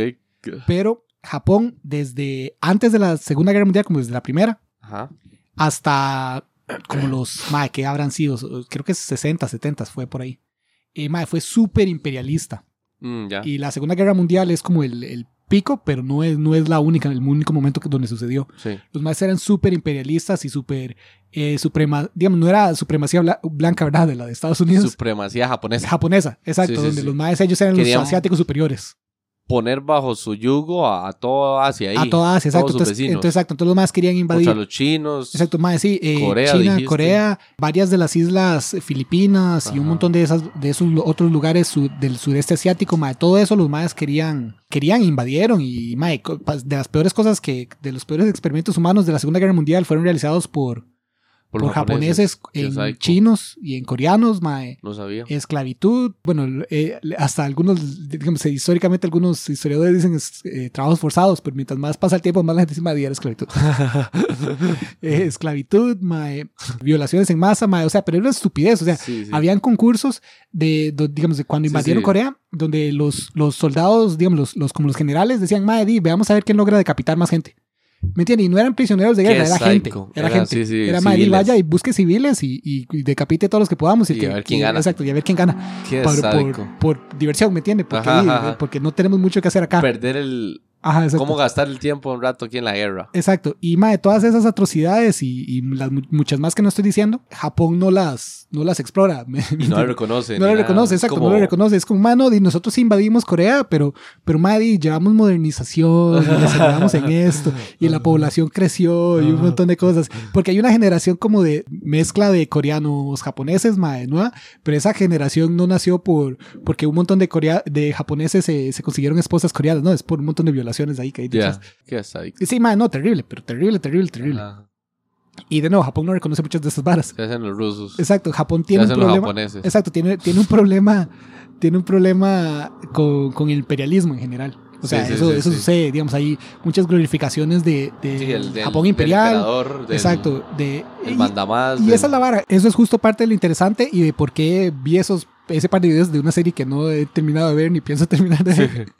Pero Japón, desde antes de la Segunda Guerra Mundial, como desde la primera, Ajá. hasta como los, mae, que habrán sido, creo que 60, 70 fue por ahí. Eh, mae, fue súper imperialista. Mm. Y la Segunda Guerra Mundial es como el, el pico, pero no es, no es la única, el único momento que, donde sucedió. Sí. Los más eran súper imperialistas y súper eh, suprema, digamos, no era supremacía bla- blanca, ¿verdad? De la de Estados Unidos. Supremacía japonesa. japonesa, exacto, Sí, sí, donde los maes ellos eran Querían- los asiáticos superiores. Poner bajo su yugo a, a todo Asia ahí. a toda Asia, exacto. Todos Entonces, vecinos. entonces, exacto, entonces los más querían invadir. Contra los chinos. Exacto, más sí, eh, Corea, China, dijiste. Corea, varias de las islas Filipinas y un montón de esas de esos otros lugares su- del sudeste asiático, mae, todo eso los maes querían querían invadieron y mae, de las peores cosas que de los peores experimentos humanos de la Segunda Guerra Mundial fueron realizados por por, los japoneses, en chinos y en coreanos, mae. No sabía. Esclavitud, bueno, eh, hasta algunos, digamos, históricamente algunos historiadores dicen es, eh, trabajos forzados, pero mientras más pasa el tiempo, más la gente dice, "Mae, era esclavitud. Eh, esclavitud, mae, violaciones en masa, mae, o sea, pero era una estupidez, o sea, Sí, sí. habían concursos de, digamos, de cuando invadieron sí. Corea, donde los, los soldados, digamos, los, los, como los generales decían, mae, di, veamos a ver quién logra decapitar más gente. ¿Me entiendes? Y no eran prisioneros de guerra, era gente. Era, Era, gente. sí, sí, era, civiles. vaya y busque civiles y, y, y decapite todos los que podamos. Y que, a ver quién gana. Exacto, y a ver quién gana Qué por, sádico. por, por diversión, ¿me entiendes? Porque, Ajá, di, ajá, ajá. porque no tenemos mucho que hacer acá. Perder el. Ajá, exacto. ¿Cómo gastar el tiempo un rato aquí en la guerra? Exacto. Y mae, todas esas atrocidades y, y las mu- muchas más que no estoy diciendo, Japón no las, no las explora. ¿me Y no lo reconoce. No nada. reconoce, exacto, como- no lo reconoce. Es como, mano, y nosotros invadimos Corea, pero, pero madre, llevamos modernización, y les ayudamos en esto, y la población creció, y un montón de cosas. Porque hay una generación como de mezcla de coreanos japoneses, madre, ¿no? Pero esa generación no nació por, porque un montón de, corea, de japoneses se, se consiguieron esposas coreanas, ¿no? Es por un montón de violaciones ahí que hay Ya. detrás. Qué Sí, madre, no, terrible, pero terrible, terrible, terrible. Ajá. Y de nuevo, Japón no reconoce muchas de esas varas. Se hacen los rusos. Exacto, Japón Se tiene un hacen los problema. japoneses. Exacto, tiene, tiene un problema, tiene un problema con, con el imperialismo en general. O sea, Sí, eso, sí, eso sí. sucede, digamos, hay muchas glorificaciones de, de Sí, el del- Japón del imperial. emperador, del- exacto, de El y- mandamás. y, del- esa es la vara. Eso es justo parte de lo interesante y de por qué vi esos ese par de videos de una serie que no he terminado de ver ni pienso terminar de ver.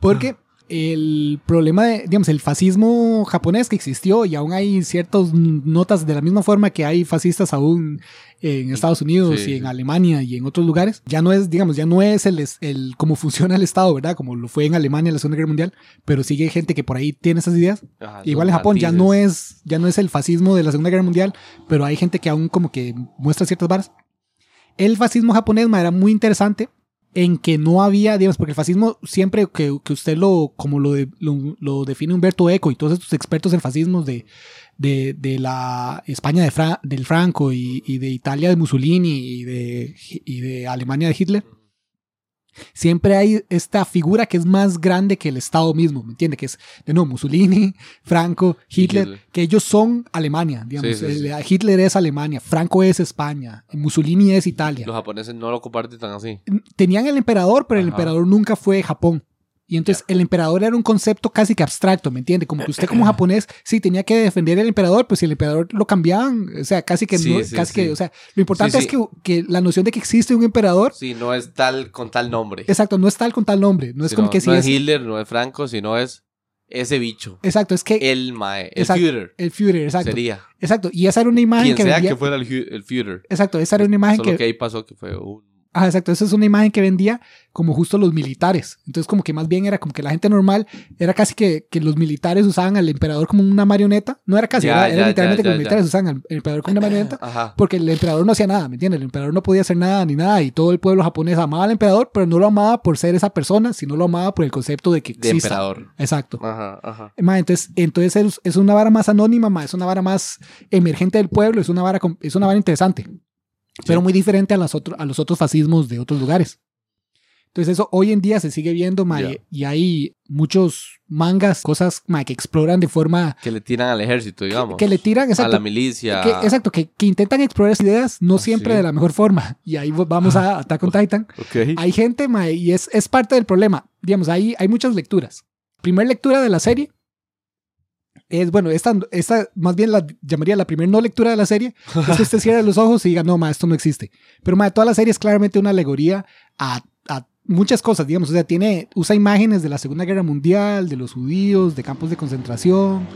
Porque el problema de, digamos, el fascismo japonés que existió y aún hay ciertas notas de la misma forma que hay fascistas aún en Estados Unidos Sí, y en. Alemania y en otros lugares, ya no es, digamos, ya no es el, el cómo funciona el Estado, ¿verdad? Como lo fue en Alemania en la Segunda Guerra Mundial, pero sigue gente que por ahí tiene esas ideas. Ajá, Igual en Japón ya matices. no es ya no es el fascismo de la Segunda Guerra Mundial, pero hay gente que aún como que muestra ciertas varas. El fascismo japonés ma, era muy interesante en que no había, digamos, porque el fascismo siempre que, que usted lo, como lo, de- lo, lo define Humberto Eco y todos estos expertos en fascismos de, de, de la España de del Franco y, y de Italia de Mussolini y de, y de Alemania de Hitler, siempre hay esta figura que es más grande que el Estado mismo, ¿me entiende? Que es, de nuevo, Mussolini, Franco, Hitler, Hitler. que ellos son Alemania, digamos. Sí, sí, sí. El- Hitler es Alemania, Franco es España, Mussolini es Italia. Los japoneses no lo comparten tan así. Tenían el emperador, pero el emperador nunca fue Japón. Y entonces el emperador era un concepto casi que abstracto, ¿me entiende? Como que usted como japonés sí tenía que defender al emperador, pues si el emperador lo cambiaban, o sea, casi que, Sí, no- sí, casi sí. que, o sea, lo importante es que, que la noción de que existe un emperador, Sí, no es tal con tal nombre. exacto, no es tal con tal nombre, no es como no, que si no es, es Hitler, no es Franco, sino es ese bicho. exacto, es que El Mae. El Exacto. Führer. el Führer, exacto, Sería. exacto, y esa era una imagen Quien que sea vendía, que fuera el, el Führer. exacto, esa era una imagen Solo que, que ahí pasó que fue un... Ajá, exacto. Esa es una imagen que vendía como justo los militares. Entonces, como que más bien era como que la gente normal era casi que, que los militares usaban al emperador como una marioneta. No era casi, Ya, era, ya, era literalmente ya, que los militares usaban al emperador como una marioneta. Ajá. Porque el emperador no hacía nada, ¿me entiendes? El emperador no podía hacer nada ni nada. Y todo el pueblo japonés amaba al emperador, pero no lo amaba por ser esa persona, sino lo amaba por el concepto de que De exista. emperador. Exacto. Ajá, ajá. Ma, entonces, entonces es, es una vara más anónima, ma, es una vara más emergente del pueblo, es una vara, es una vara interesante, pero muy diferente a, las otro- a los otros fascismos de otros lugares. Entonces eso hoy en día se sigue viendo, mae, Ya. y hay muchos mangas, cosas mae, que exploran de forma... Que le tiran al ejército, digamos. Que le tiran, A exacto. la milicia. que- exacto, que, que intentan explorar esas ideas, no Ah, siempre sí. de la mejor forma. Y ahí vamos a Attack on Titan. Ok. Hay gente, mae, y es, es parte del problema. Digamos, ahí hay muchas lecturas. Primera lectura de la serie es, bueno, esta, esta más bien la llamaría la primera no lectura de la serie. Es que usted cierra los ojos y diga, no, ma, esto no existe. Pero, ma, toda la serie es claramente una alegoría a, a muchas cosas, digamos. O sea, tiene, usa imágenes de la Segunda Guerra Mundial, de los judíos, de campos de concentración,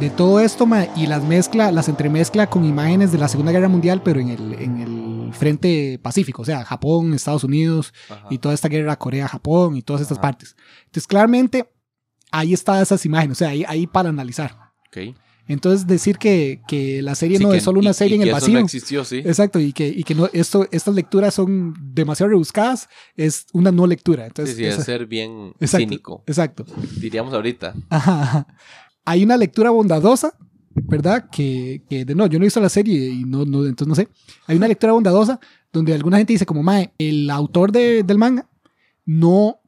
de todo esto, ma, y las mezcla, las entremezcla con imágenes de la Segunda Guerra Mundial, pero en el, en el frente pacífico, o sea, Japón, Estados Unidos, Ajá. y toda esta guerra Corea-Japón y todas estas Ajá. partes. Entonces, claramente, ahí están esas imágenes, o sea, ahí, ahí para analizar. Ok. Entonces, decir que, que la serie Sí, no que- es solo una y- serie y en el que eso vacío. no existió, sí. Exacto, y que, y que no, esto, estas lecturas son demasiado rebuscadas, es una no lectura. Sí, Entonces, sí, esa- es ser bien exacto, cínico. Exacto. Diríamos ahorita. Ajá, ajá. Hay una lectura bondadosa, ¿verdad? Que, que de no, yo no he visto la serie y no, no, entonces no sé. Hay una lectura bondadosa donde alguna gente dice como, mae, el autor de- del manga no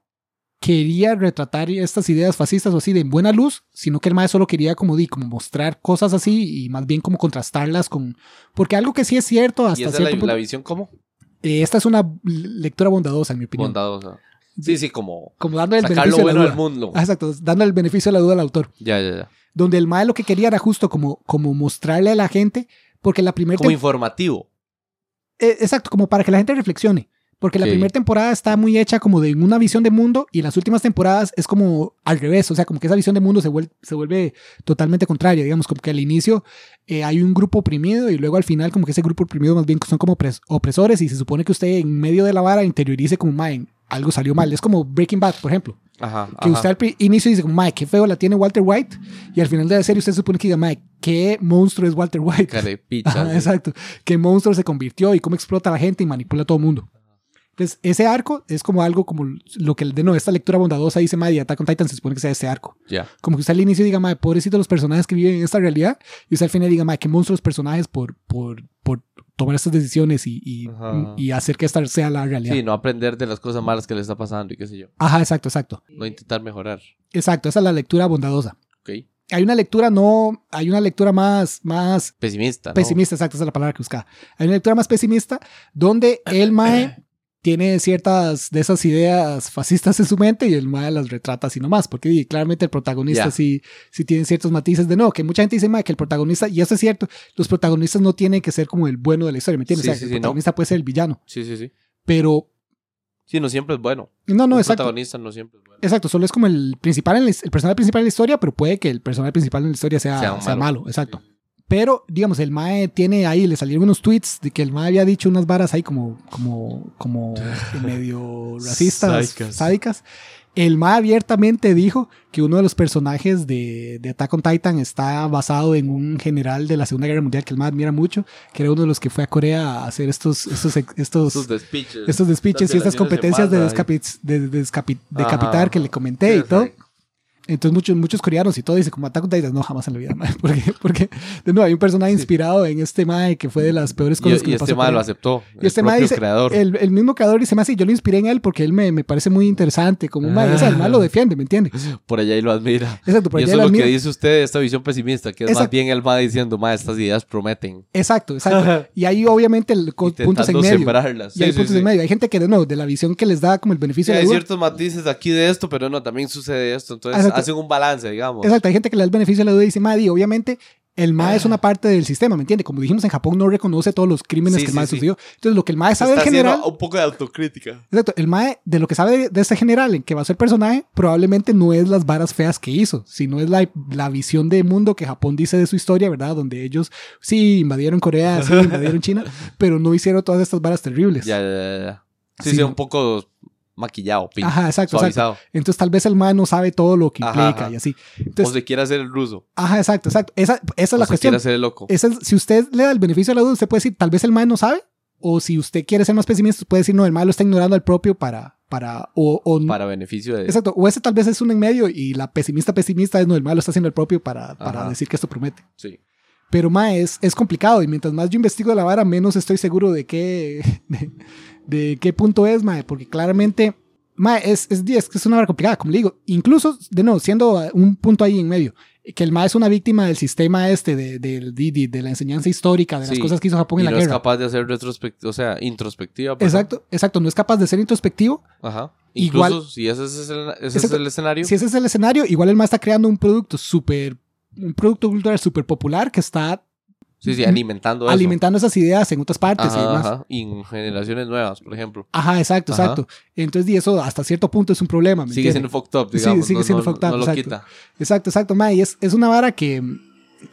quería retratar estas ideas fascistas o así de buena luz, sino que el mae solo quería como di, como mostrar cosas así y más bien como contrastarlas con... Porque algo que sí es cierto hasta ¿Y esa es cierto la, punto... la visión cómo? eh, esta es una lectura bondadosa, en mi opinión. Bondadosa. Sí, sí, como Como dando el lo beneficio de la duda. del mundo. Ah, Exacto, dando el beneficio de la duda al autor. Ya, ya, ya. donde el mae lo que quería era justo como, como mostrarle a la gente, porque la primera Como informativo. exacto, como para que la gente reflexione, porque la primera temporada está muy hecha como de una visión de mundo y las últimas temporadas es como al revés, o sea, como que esa visión de mundo se vuelve, se vuelve totalmente contraria, digamos, como que al inicio eh, hay un grupo oprimido y luego al final como que ese grupo oprimido más bien son como opres- opresores y se supone que usted en medio de la vara interiorice como, mae, algo salió mal, es como Breaking Bad, por ejemplo. Ajá. Que ajá. usted al inicio dice, Mike, qué feo la tiene Walter White. Y al final de la serie usted supone que diga, Mike, qué monstruo es Walter White. Carepicha, Ajá, sí. exacto. Qué monstruo se convirtió y cómo explota a la gente y manipula a todo el mundo. Entonces, ese arco es como algo como lo que de no, esta lectura bondadosa dice, Maddy, Attack on Titan se supone que sea este arco. Ya. Como que usted al inicio diga, Madre, pobrecito los personajes que viven en esta realidad. Y usted al final diga, Madre, qué monstruos personajes por, por, por tomar estas decisiones y, y, hacer que esta sea la realidad. Sí, no aprender de las cosas malas que le está pasando y qué sé yo. Ajá, exacto, exacto. No intentar mejorar. Exacto, esa es la lectura bondadosa. Ok. hay una lectura no, hay una lectura más, más Pesimista. ¿no? pesimista, exacto, esa es la palabra que buscaba. Hay una lectura más pesimista donde el Mae tiene ciertas de esas ideas fascistas en su mente y el Mae las retrata así nomás, porque claramente el protagonista sí, sí tiene ciertos matices de no, que mucha gente dice Mae que el protagonista, y eso es cierto, los protagonistas no tienen que ser como el bueno de la historia, ¿me entiendes? Sí, o sea, sí, el no. protagonista puede ser el villano, Sí, sí, sí. pero Sí, no siempre es bueno. no, no, exacto. protagonista no siempre es bueno. Exacto, solo es como el principal, en la- el personaje principal en la historia, pero puede que el personaje principal en la historia sea, Sea malo. exacto. Pero, digamos, el Mae tiene ahí, le salieron unos tweets de que el Mae había dicho unas varas ahí como, como, como medio racistas, Sádicas. sádicas. El Mae abiertamente dijo que uno de los personajes de, de Attack on Titan está basado en un general de la Segunda Guerra Mundial que el Mae admira mucho, que era uno de los que fue a Corea a hacer estos, estos, estos, Sus despiches. estos despiches y estas competencias de, de, de decapitar que le comenté Sí, y todo. Entonces muchos, muchos coreanos y todo dicen como Attack on Titan, no, jamás en la vida, mae, porque, porque de nuevo hay un personaje inspirado en este mae que fue de las peores Y, cosas que y le este pasó a mal lo aceptó. Y este el mae propio dice, creador. el, el mismo creador dice más así, yo lo inspiré en él porque él me, me parece muy interesante, como un mae, o sea, el mae lo defiende, ¿me entiende? Por allá y lo admira. Exacto, por y allá eso lo es lo que admira. dice usted de esta visión pesimista, que es más Exacto. bien él va diciendo, ma, estas ideas prometen. Exacto, exacto. Y ahí obviamente el, puntos en medio. sembrarlas. Y hay Sí, sí, puntos sí. en medio. Hay gente que de nuevo, de la visión que les da como el Sí, beneficio de hay la duda. ciertos matices aquí de esto, pero no, también sucede esto. Entonces. Hacen un balance, digamos. Exacto, hay gente que le da el beneficio de la duda y dice, Maddy, obviamente el MAE es una parte del sistema, ¿me entiende? Como dijimos en Japón, no reconoce todos los crímenes Sí, que el sí, MAE sí. sucedió. Entonces, lo que el MAE sabe del general, un poco de autocrítica. exacto, el MAE, de lo que sabe de, este general en que va a ser personaje, probablemente no es las varas feas que hizo, sino es la, la visión de mundo que Japón dice de su historia, ¿verdad? Donde ellos sí invadieron Corea, sí invadieron China, pero no hicieron todas estas varas terribles. Ya, ya, ya, ya. Sí, Sí. sí, un poco maquillado, pin, Ajá, exacto, exacto. Entonces, tal vez el MAE no sabe todo lo que implica ajá. y así. o se quiere hacer el ruso. ajá, exacto, exacto. Esa, esa es o la se cuestión. quiere hacer el loco. Esa es- si usted le da el beneficio de la duda, usted puede decir, tal vez el mae no sabe, o si usted quiere ser más pesimista, puede decir, no, el mae lo está ignorando al propio para, para, o, o Para beneficio de... exacto, o ese tal vez es un en medio y la pesimista pesimista es, no, el mae lo está haciendo al propio para, para decir que esto promete. Sí. Pero mae, es, es complicado y mientras más yo investigo de la vara, menos estoy seguro de qué, de, de qué punto es, mae, porque claramente Mae, es, es, es, es una hora complicada, como le digo. Incluso, de nuevo, siendo un punto ahí en medio, que el MAE es una víctima del sistema este, de, de, de, de la enseñanza histórica, de las Sí, cosas que hizo Japón y en la no guerra. es capaz de hacer retrospectiva, o sea, introspectiva. perdón. Exacto, exacto. No es capaz de ser introspectivo. Ajá. Igual- Incluso si ese es el, ese es Exacto. el escenario. Si ese es el escenario, igual el MAE está creando un producto súper, un producto cultural súper popular que está Sí, sí, alimentando eso. alimentando esas ideas en otras partes y demás. ajá. Y en generaciones nuevas, por ejemplo. Ajá, exacto, Ajá. exacto. Entonces, y eso hasta cierto punto es un problema. ¿me Sigue siendo fucked up, Sí, digamos. sigue no, siendo no- fucked up, no lo exacto. quita. Exacto, exacto, ma, y es, es una vara que,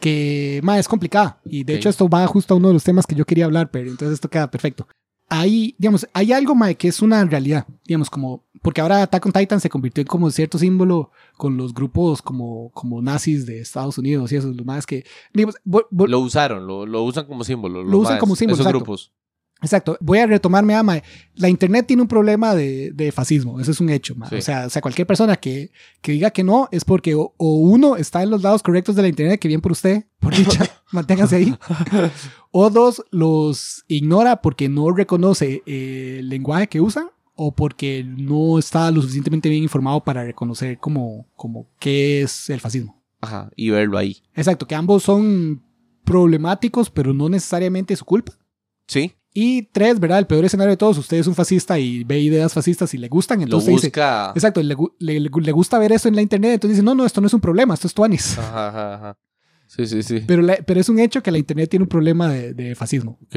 que ma, es complicada. Y de hecho esto va justo a uno de los temas que yo quería hablar, pero entonces esto queda perfecto. Hay, digamos, hay algo, ma, que es una realidad, digamos, como, porque ahora Attack on Titan se convirtió en como cierto símbolo con los grupos como, como nazis de Estados Unidos y esos, los más que, digamos, Lo usaron, lo, lo usan como símbolo. Lo usan maes, como símbolo, Esos exacto. grupos. Exacto. Voy a retomarme a mae. La internet tiene un problema de, de fascismo. Eso es un hecho. Sí. O, sea, o sea, cualquier persona que, que diga que no es porque o, o uno está en los lados correctos de la internet, que bien por usted, por dicha, manténgase ahí. O dos, los ignora porque no reconoce eh, el lenguaje que usan o porque no está lo suficientemente bien informado para reconocer como, como qué es el fascismo. Ajá. Y verlo ahí. Exacto, que ambos son problemáticos, pero no necesariamente su culpa. Sí. Y tres, ¿verdad? El peor escenario de todos, usted es un fascista y ve ideas fascistas y le gustan, Lo entonces dice, busca. exacto, le, gu- le- le- le gusta ver eso en la internet, entonces dice, no, no, esto no es un problema, esto es tuanis. Ajá, ajá, ajá. Sí, sí, sí. Pero, la- pero es un hecho que la internet tiene un problema de, de fascismo. Ok.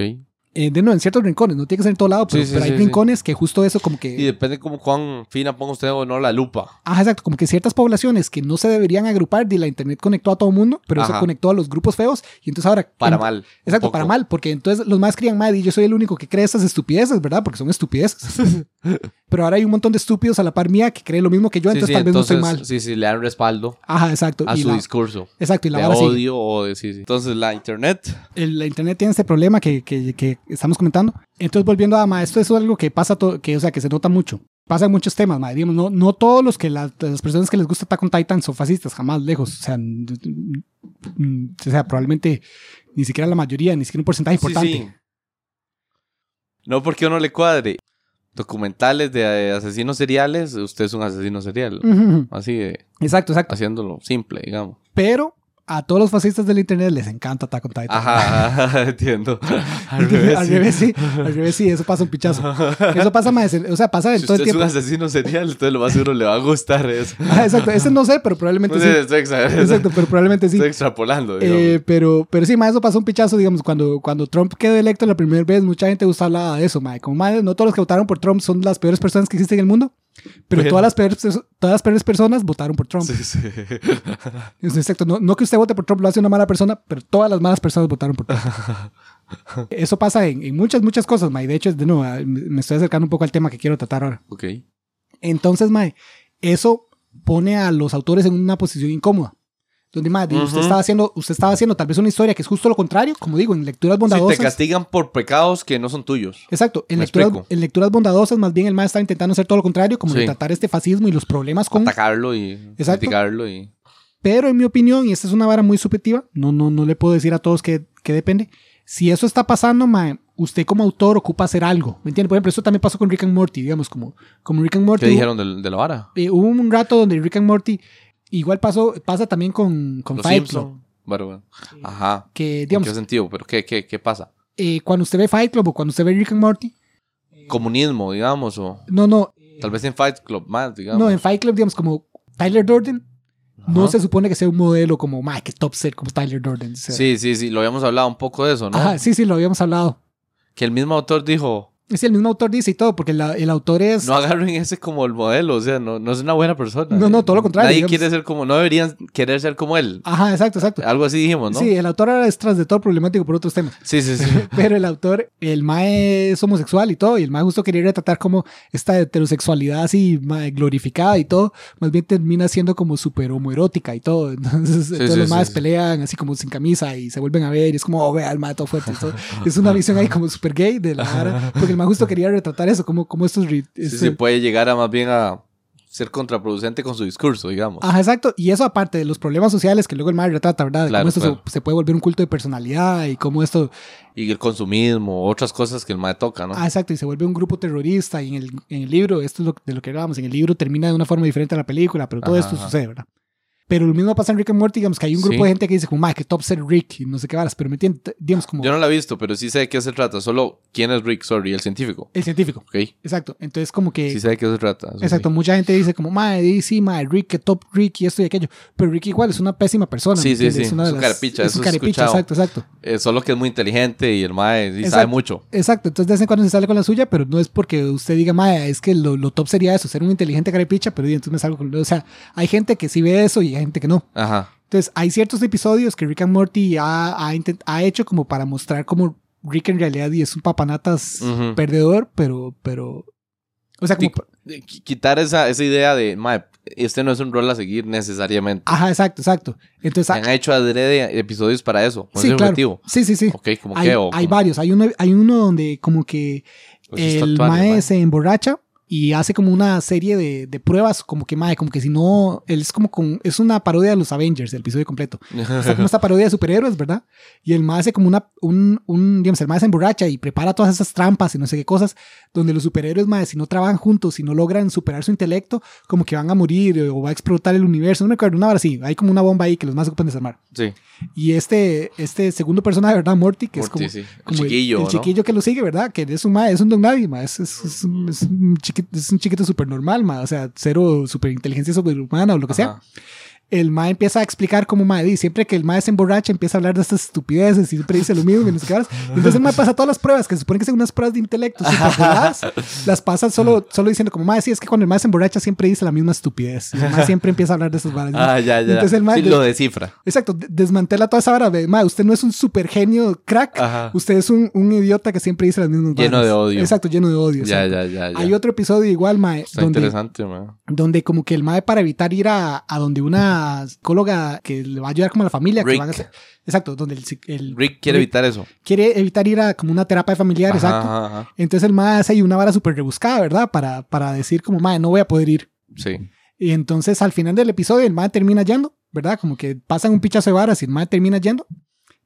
Eh, de nuevo, en ciertos rincones, no tiene que ser en todo lado, pero, Sí, sí, pero hay sí, rincones que justo eso como Y que... depende como cuán fina ponga usted o no la lupa. Ajá, exacto, como que ciertas poblaciones que no se deberían agrupar, y la internet conectó a todo el mundo, pero eso Ajá. conectó a los grupos feos, y entonces ahora... Para en- mal. Exacto, para mal, porque entonces los más crían mal y yo soy el único que cree esas estupideces, ¿verdad? Porque son estupideces. Pero ahora hay un montón de estúpidos a la par mía que creen lo mismo que yo, entonces tal vez no estoy mal. Sí, sí, le dan respaldo Ajá, exacto. a y su la, discurso. exacto, y la de odio o de sí, sí. Entonces la internet. El- la internet tiene este problema que, que, que estamos comentando. Entonces, volviendo a ma, esto es algo que pasa, que, o sea, que se nota mucho. Pasa en muchos temas, ma. Digamos, no, no todos los que la- las personas que les gusta Attack on Titan son fascistas, jamás lejos. O sea, o sea, probablemente ni siquiera la mayoría, ni siquiera un porcentaje importante. sí. No porque uno le cuadre. Documentales de eh, asesinos seriales, usted es un asesino serial. Así de Exacto, exacto. haciéndolo simple, digamos. Pero a todos los fascistas del internet les encanta Attack on Titan. Ajá, ajá, entiendo. Al al revés. revés, sí. Al revés, sí. Eso pasa un pichazo. Eso pasa más. O sea, pasa en Si todo el es un tiempo. asesino serial, entonces lo más seguro le va a gustar eso. Ah, exacto. Ese no sé, pero probablemente No sí. estoy, Exacto, pero probablemente sí. estoy extrapolando. Eh, pero, pero sí, ma, eso pasó un pichazo, digamos, cuando, cuando Trump quedó electo la primera vez, mucha gente gusta hablar de eso, ma. Como, ma, no todos los que votaron por Trump son las peores personas que existen en el mundo, pero Bueno. todas, las peores, todas las peores personas votaron por Trump. Sí, sí. Exacto, no, no que usted vote por Trump lo hace una mala persona, pero todas las malas personas votaron por Trump. Eso pasa en, en muchas, muchas cosas, ma. Y de hecho, de nuevo, me me estoy acercando un poco al tema que quiero tratar ahora. ok. Entonces, mae, eso pone a los autores en una posición incómoda. Donde, mae, di, usted, Ujú. estaba haciendo, usted estaba haciendo tal vez una historia que es justo lo contrario, como digo, en lecturas Sí, bondadosas. te castigan por pecados que no son tuyos. Exacto, en lecturas, en lecturas bondadosas, más bien el mae estaba intentando hacer todo lo contrario, como Sí. tratar este fascismo y los problemas con. Atacarlo y Exacto. criticarlo y... Pero en mi opinión, y esta es una vara muy subjetiva, no, no, no le puedo decir a todos que, que depende. Si eso está pasando, mae, usted como autor ocupa hacer algo. ¿Me entiende? Por ejemplo, eso también pasó con Rick and Morty, digamos, como, como Rick and Morty. ¿Qué dijeron de, de la vara? eh, hubo un rato donde Rick and Morty igual pasó, pasa también con, con Los Fight Club. Bueno, bueno. Ajá. Que, ¿En qué sentido? ¿Pero qué, qué, qué pasa? eh, cuando usted ve Fight Club o cuando usted ve Rick and Morty, Comunismo, digamos, o no, no, tal vez en Fight Club más, digamos. no, en Fight Club, digamos, como Tyler Durden, no se supone que sea un modelo como, Mike, que top set como Tyler Durden. o sea. Sí, sí, sí, lo habíamos hablado un poco de eso, ¿no? Ajá, sí, sí, lo habíamos hablado. Que el mismo autor dijo, Es el mismo autor dice y todo, porque la- el autor es... no agarren ese como el modelo, o sea, no, no es una buena persona. No, no, todo lo contrario, Nadie digamos. quiere ser como, no deberían querer ser como él. Ajá, exacto, exacto. Algo así dijimos, ¿no? Sí, el autor ahora es tras de todo problemático por otros temas. sí, sí. sí. Pero el autor, el mae es homosexual y todo, y el mae justo quería retratar como esta heterosexualidad así mae, glorificada y todo, más bien termina siendo como súper homoerótica y todo. Entonces, sí, los sí, maes sí. pelean así como sin camisa y se vuelven a ver, y es como, oh, vea, el mae todo fuerte. y todo. Es una visión ahí como súper gay de la vara, porque el justo quería retratar eso, como, como estos. Sí, este- sí, puede llegar a más bien a ser contraproducente con su discurso, digamos. Ajá, exacto. Y eso aparte de los problemas sociales que luego el mal retrata, ¿verdad? De Claro, cómo esto claro. se, se puede volver un culto de personalidad y cómo esto... Y el consumismo, otras cosas que el mae toca, ¿no? Ah, exacto. Y se vuelve un grupo terrorista. Y en el, en el libro, esto es lo, de lo que hablábamos, en el libro termina de una forma diferente a la película, pero todo Ajá, esto ajá. sucede, ¿verdad? Pero lo mismo pasa en Rick and Morty, digamos que hay un grupo Sí. de gente que dice como, madre, que top ser Rick y no sé qué varas, pero me entiendes, digamos como Yo no la he visto, pero sí sé de qué se trata. Solo, ¿quién es Rick? Sorry, el científico. el científico. Ok. Exacto. Entonces como que... Sí sé de qué se trata. Exacto, sí. mucha gente dice como, madre, sí, madre, Rick, que top Rick y esto y aquello. Pero Rick igual es una pésima persona. Sí, ¿me sí, sí. una de Es un las- carepicha, Es un escuchado. exacto, exacto. Eh, solo que es muy inteligente y el sí sabe mucho. Exacto, entonces de vez en cuando se sale con la suya, pero no es porque usted diga, madre, es que lo, lo top sería eso, ser un inteligente carepicha, pero entonces me salgo con... O sea, hay gente que sí ve eso y hay gente que no. Ajá. Entonces, hay ciertos episodios que Rick and Morty ha, ha, ha hecho como para mostrar cómo Rick en realidad y es un papanatas Ujú. perdedor, pero, pero... O sea, como... Quitar esa, esa idea de, mae, este no es un rol a seguir necesariamente. Ajá, exacto, exacto. Entonces, Han hecho adrede episodios para eso. Con sí, ese claro. objetivo. Sí, sí, sí. Ok, como hay, que. o hay como- varios. Hay uno, hay uno donde como que pues el mae. se emborracha y hace como una serie de, de pruebas, como que mae, como que si no, él es como con, es una parodia de los Avengers, el episodio completo. Está como esta parodia de superhéroes, ¿verdad? Y el mae hace como una, un, un, digamos, el mae se emborracha y prepara todas esas trampas y no sé qué cosas, donde los superhéroes, mae, si no trabajan juntos, si no logran superar su intelecto, como que van a morir o va a explotar el universo, no me acuerdo, una hora así, hay como una bomba ahí que los más ocupan desarmar. Sí, Y este, este segundo personaje, ¿verdad? Morty, que Morty, es sí. como, El como chiquillo, el, ¿no? chiquillo que lo sigue, ¿verdad? Que es un es un don nadie. Es, es, es un, es un chiquito, es un chiquito súper normal. O sea, cero super inteligencia sobrehumana o lo que sea. El mae empieza a explicar cómo mae, di, siempre que el mae se emborracha, empieza a hablar de estas estupideces y siempre dice lo mismo. y no sé qué varas. Entonces el mae pasa todas las pruebas, que se supone que son unas pruebas de intelecto las pasa solo, solo diciendo como mae, sí, es que cuando el mae se emborracha siempre dice la misma estupidez. Y el mae siempre empieza a hablar de esas varas. Ah, ya, ya. Entonces el mae sí, lo descifra. Exacto, de- desmantela toda esa vara de, "Ma, usted no es un super genio crack, Ajá. usted es un, un idiota que siempre dice las mismas Lleno varas". de odio. Exacto, lleno de odio. Ya, ya, ya, ya. Hay otro episodio igual, mae, Está donde, interesante, mae. donde como que el mae para evitar ir a, a donde una psicóloga que le va a ayudar como a la familia, que van a hacer- exacto, donde el, Rick quiere evitar eso. quiere evitar ir a como una terapia familiar, Ajá, exacto. ajá. Entonces el mae hace ahí una vara súper rebuscada, ¿verdad? Para, para decir como, mae, no voy a poder ir. Sí. Y entonces al final del episodio el mae termina yendo, ¿verdad? Como que pasan un pichazo de varas y el mae termina yendo.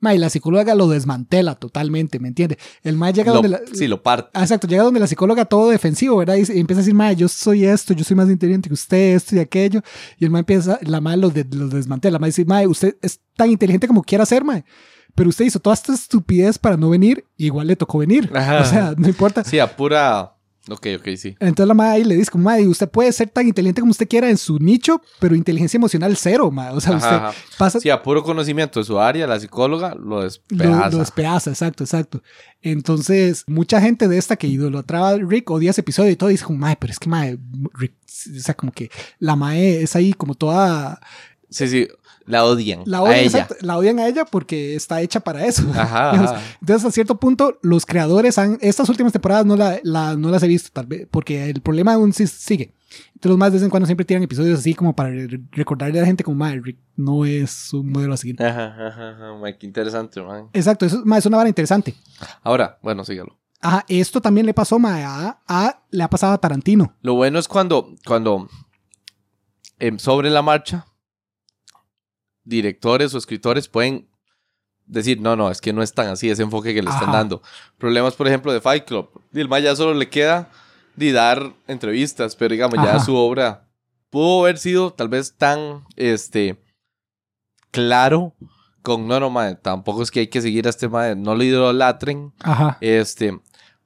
Mae, la psicóloga lo desmantela totalmente, ¿me entiende? El mae llega Lo- donde la... Sí, lo parte. Ah, exacto, llega donde la psicóloga todo defensivo, ¿verdad? Y, y empieza a decir, mae, yo soy esto, yo soy más inteligente que usted, esto y aquello. Y el mae empieza, la mae los, de- los desmantela. La mae dice, mae, usted es tan inteligente como quiera ser, mae. Pero usted hizo toda esta estupidez para no venir, igual le tocó venir. Ajá. O sea, no importa. Sí, a pura. Ok, ok, sí. Entonces la madre ahí le dice como, madre, usted puede ser tan inteligente como usted quiera en su nicho, pero inteligencia emocional cero, madre. O sea, Ajá, usted ajá. pasa... Sí, a puro conocimiento de su área, la psicóloga lo Lo, despedaza. lo despedaza, exacto, exacto. Entonces, mucha gente de esta que idolatraba a Rick odia ese episodio y todo, dice como, madre, pero es que, madre, Rick, o sea, como que la madre es ahí como toda... Sí, sí, la odian. La a odian, ella. exacto, la odian a ella porque está hecha para eso. Ajá. Entonces, a cierto punto, los creadores han. Estas últimas temporadas no, la, la- no las he visto, tal vez, porque el problema aún sigue. Entonces, los más de vez en cuando siempre tiran episodios así como para re- recordarle a la gente, como, madre, no es un modelo a seguir. Ajá, ajá, ajá, Qué interesante, man. Exacto, eso ma, es una vara interesante. Ahora, bueno, sígalo. Ajá, esto también le pasó ma, a, a- le ha pasado a Tarantino. Lo bueno es cuando, cuando em, sobre la marcha, directores o escritores pueden decir, no, no, es que no es tan así ese enfoque que le están dando. Problemas, por ejemplo, de Fight Club. Y el ya solo le queda de dar entrevistas, pero digamos, ya su obra pudo haber sido tal vez tan, este, claro con, no, no, madre, tampoco es que hay que seguir a este madre, no lo idolatren, Ajá. este,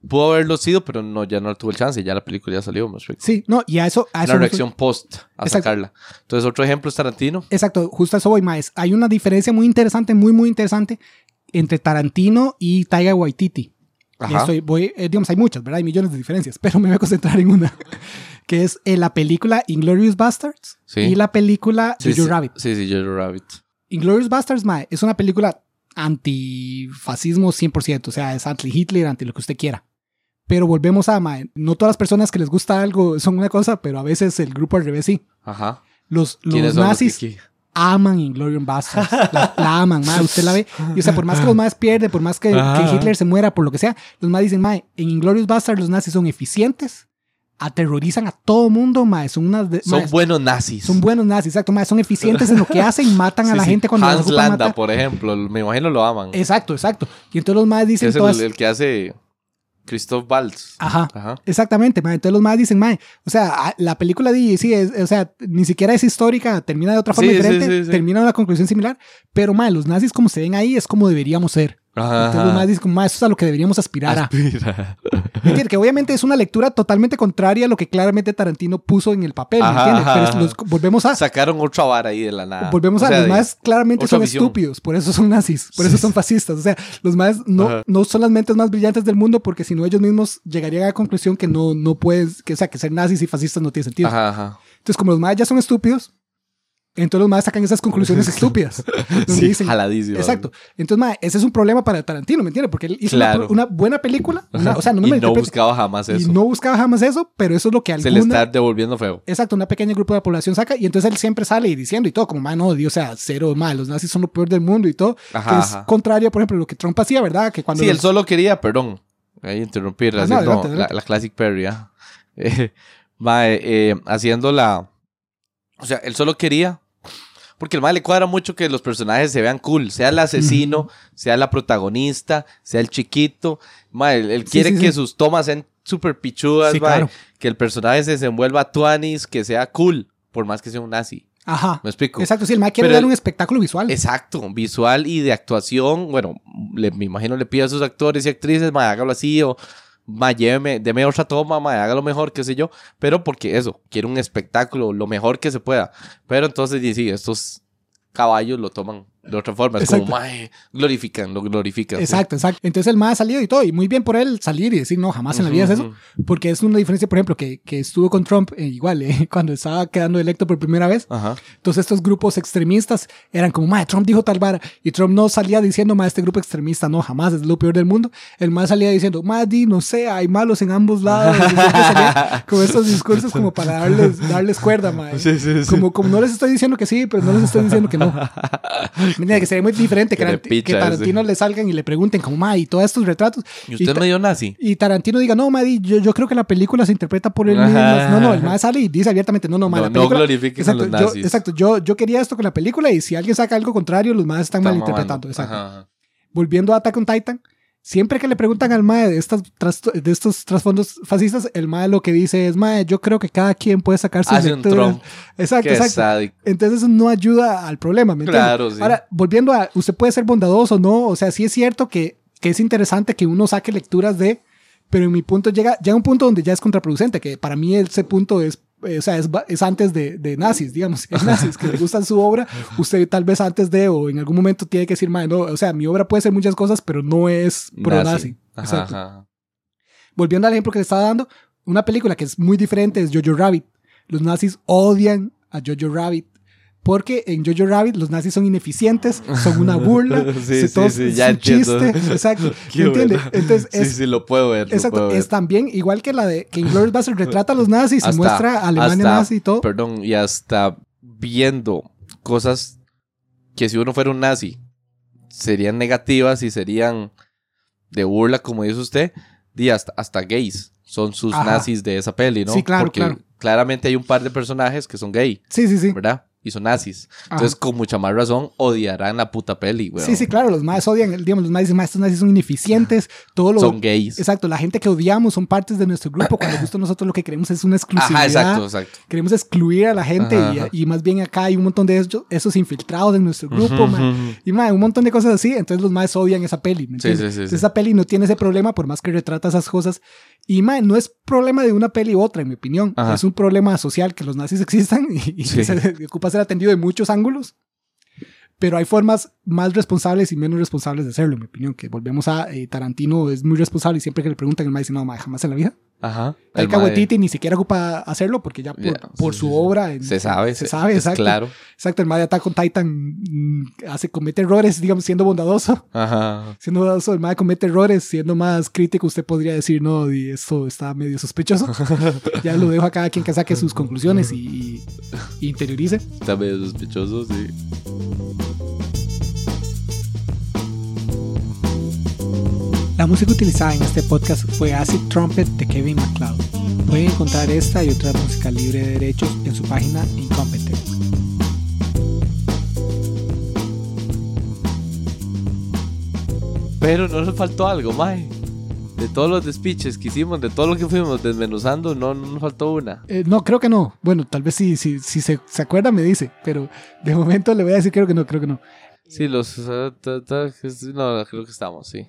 pudo haberlo sido, pero no, ya no tuvo el chance, ya la película ya salió. Sí, no, y a eso. A eso Una reacción post a Exacto. sacarla. Entonces, otro ejemplo es Tarantino. Exacto, justo eso voy, Maes. Hay una diferencia muy interesante, muy, muy interesante entre Tarantino y Taiga Waititi. Y Ajá. estoy- voy, eh, digamos, hay muchas, ¿verdad? Hay millones de diferencias, pero me voy a concentrar en una, que es eh, la película Inglorious Bastards Sí. y la película Sí, Jojo sí, Rabbit. Sí, sí, Jojo Rabbit. Inglorious Bastards, mae, es una película antifascismo 100%, o sea, es anti-Hitler, anti lo que usted quiera. Pero volvemos a, mae, no todas las personas que les gusta algo son una cosa, pero a veces el grupo al revés sí. Ajá. Los, ¿Quiénes los nazis los aman Inglorious Bastards. La, la aman, mae. Usted la ve. Y o sea, por más que los más pierden, por más que, que Hitler se muera, por lo que sea, los más dicen, mae, en Inglorious Bastards los nazis son eficientes, aterrorizan a todo mundo, mae. Son unas. de- Son mae, buenos nazis. son buenos nazis, exacto, mae. Son eficientes en lo que hacen, matan a Sí, la sí. gente cuando Hans Landa, matar. por ejemplo, me imagino lo aman. Exacto, exacto. Y entonces los Que dicen es el, todas. el que hace Christoph Waltz. Ajá. Ajá. Exactamente, mae. entonces los más dicen, mae, o sea, la película de sí, es, o sea, ni siquiera es histórica, termina de otra forma Sí, sí, diferente, sí, sí. termina en una conclusión similar, pero mae, los nazis como se ven ahí es como deberíamos ser. Entonces los más eso es a lo que deberíamos aspirar a. Aspira. ¿Me entiendes? Que obviamente es una lectura totalmente contraria a lo que claramente Tarantino puso en el papel, ¿me entiendes? Pero los- volvemos a Sacaron otra vara ahí de la nada. volvemos O a sea, los de- más claramente son visión. estúpidos, por eso son nazis, por eso son fascistas, o sea, los más no, Ajá. no son las mentes más brillantes del mundo porque si no ellos mismos llegarían a la conclusión que no no puedes, que o sea, que ser nazis y fascistas no tiene sentido. Ajá. Entonces, como los más ya son estúpidos, entonces los más sacan esas conclusiones estúpidas. Sí, dicen- jaladísimo. Exacto. Entonces, ese es un problema para Tarantino, ¿me entiendes? Porque él hizo una- Claro. una, buena película, una- o sea, no me y no buscaba jamás y eso. no buscaba jamás eso, pero eso es lo que Se le alguna, está devolviendo feo. Exacto, una pequeña grupo de la población saca y entonces él siempre sale y diciendo y todo, como, man, no, Dios, o sea, cero mal, los nazis son lo peor del mundo y todo, Ajá, que es ajá. contrario, por ejemplo, a lo que Trump hacía, ¿verdad? Que cuando Sí, él solo quería, perdón, ahí interrumpir, Ah, no, haciendo adelante, la, adelante. la Classic Perry, ah. Eh, mae, eh, haciendo la... O sea, él solo quería... Porque el mae le cuadra mucho que los personajes se vean cool, sea el asesino, sea la protagonista, sea el chiquito. Él, él Sí, quiere sí, que sí. sus tomas sean súper pichudas, claro. que el personaje se desenvuelva a tuanis, que sea cool, por más que sea un nazi. Ajá. ¿Me explico? Exacto, sí, el man quiere dar un espectáculo visual. Exacto, visual y de actuación. Bueno, le, me imagino le pide a sus actores y actrices, ma, hágalo así o ma, lléveme, deme otra toma, ma, hágalo mejor, qué sé yo. Pero porque eso, quiere un espectáculo, lo mejor que se pueda. Pero entonces, sí, estos caballos lo toman de otra forma. Es como, Exacto. mae, glorifican, lo glorifican. sí. Exacto, exacto. Entonces el man ha salido y todo, y muy bien por él salir y decir, no, jamás en la vida es eso. Porque es una diferencia, por ejemplo, que, que estuvo con Trump, eh, igual, eh, cuando estaba quedando electo por primera vez. Ajá. Entonces estos grupos extremistas eran como, madre, Trump dijo tal vara. Y Trump no salía diciendo, madre, este grupo extremista no, jamás, es lo peor del mundo. El más salía diciendo, madre, no sé, hay malos en ambos lados. Salía con estos discursos como para darles, darles cuerda. Sí, sí, sí. Como, como no les estoy diciendo que sí, pero no les estoy diciendo que no. Mira, que sería muy diferente que, Tarant- picha que Tarantino ese. le salgan y le pregunten como, madre, y todos estos retratos. ¿Y usted es medio nazi? y Tarantino diga, no, Maddy, yo, yo creo que la película se interpreta por mismo. No, no, el más sale y dice abiertamente, no, no, ma, No, la no película. glorifiques a exacto, los yo, nazis. exacto, yo, yo quería esto con la película y si alguien saca algo contrario, los más están Está malinterpretando. mamando. Exacto. Ajá, ajá. Volviendo a Attack on Titan, siempre que le preguntan al MAE de, estas, de estos trasfondos fascistas, el MAE lo que dice es, MAE, yo creo que cada quien puede sacar sus Hace un lecturas". Trump. Exacto, Qué exacto. sádico. Entonces eso no ayuda al problema. Claro, sí. Ahora, volviendo a, usted puede ser bondadoso, ¿no? O sea, sí es cierto que, que es interesante que uno saque lecturas de, pero en mi punto llega, llega un punto donde ya es contraproducente, que para mí ese punto es, eh, o sea, es, es antes de, de nazis, digamos, es nazis que le gustan su obra, usted tal vez antes de o en algún momento tiene que decir, "Mae, no, o sea, mi obra puede ser muchas cosas, pero no es pro nazi. Ajá, Exacto. ajá. Volviendo al ejemplo que le estaba dando, una película que es muy diferente es Jojo Rabbit. Los nazis odian a Jojo Rabbit. Porque en Jojo Rabbit los nazis son ineficientes, son una burla, Sí, se- sí, todos- sí, es ya un entiendo. chiste, exacto, Qué ¿me entiende? buena. Entonces sí, es, sí, lo puedo ver. exacto, puedo ver. es también igual que la de que Inglourious Basterds retrata a los nazis y Hasta- muestra a Alemania hasta- nazi y todo. Perdón, y hasta viendo cosas que si uno fuera un nazi serían negativas y serían de burla, como dice usted, y hasta, hasta gays son sus Ajá. nazis de esa peli, ¿no? Sí, claro, Porque claro. claramente hay un par de personajes que son gay, Sí, sí, sí. ¿verdad? Y son nazis. Ajá. Entonces, con mucha más razón, odiarán la puta peli, güey. Sí, sí, claro, los nazis odian, digamos, los nazis dicen, "Ma, estos nazis son ineficientes, todo lo... Son gays. Exacto, la gente que odiamos son partes de nuestro grupo, cuando justo nosotros lo que queremos es una exclusividad. Ajá, exacto, exacto. Queremos excluir a la gente Ajá, y- ajá. y, más bien acá hay un montón de esos, esos infiltrados en nuestro grupo, Ujú, ma. ujú. Y ma, un montón de cosas así. Entonces los más odian esa peli. ¿me entiendes? sí, sí, Entonces, sí. Esa peli no tiene ese problema por más que retrata esas cosas. Y ma, no es problema de una peli u otra, en mi opinión. Ajá. Es un problema social que los nazis existan y, y que se ocupa ser atendido de muchos ángulos. Pero hay formas más responsables y menos responsables de hacerlo, en mi opinión. Que volvemos a eh, Tarantino es muy responsable y siempre que le preguntan, el ma dice, no, ma, jamás en la vida. Ajá. El Waititi ni siquiera ocupa hacerlo porque ya por, Ya, por sí, su sí, obra. en- Se sabe, Se sabe, es exacto. Claro. Exacto, el mae de Attack on Titan mm, hace, comete errores, digamos, siendo bondadoso. Ajá. Siendo bondadoso, el mae comete errores, siendo más crítico, usted podría decir, no, y esto está medio sospechoso. ya lo dejo a cada quien que saque sus conclusiones y, y- y interiorice. Está medio sospechoso, sí. La música utilizada en este podcast fue Acid Trumpet de Kevin MacLeod. Pueden encontrar esta y otra música libre de derechos en su página Incompetent. Pero no nos faltó algo, mae. De todos los despiches que hicimos, de todo lo que fuimos desmenuzando, no, no nos faltó una. Eh, no, creo que no. Bueno, tal vez si, si, si se, se acuerda me dice, pero de momento le voy a decir creo que no, creo que no. Sí, los... No, creo que estamos, sí.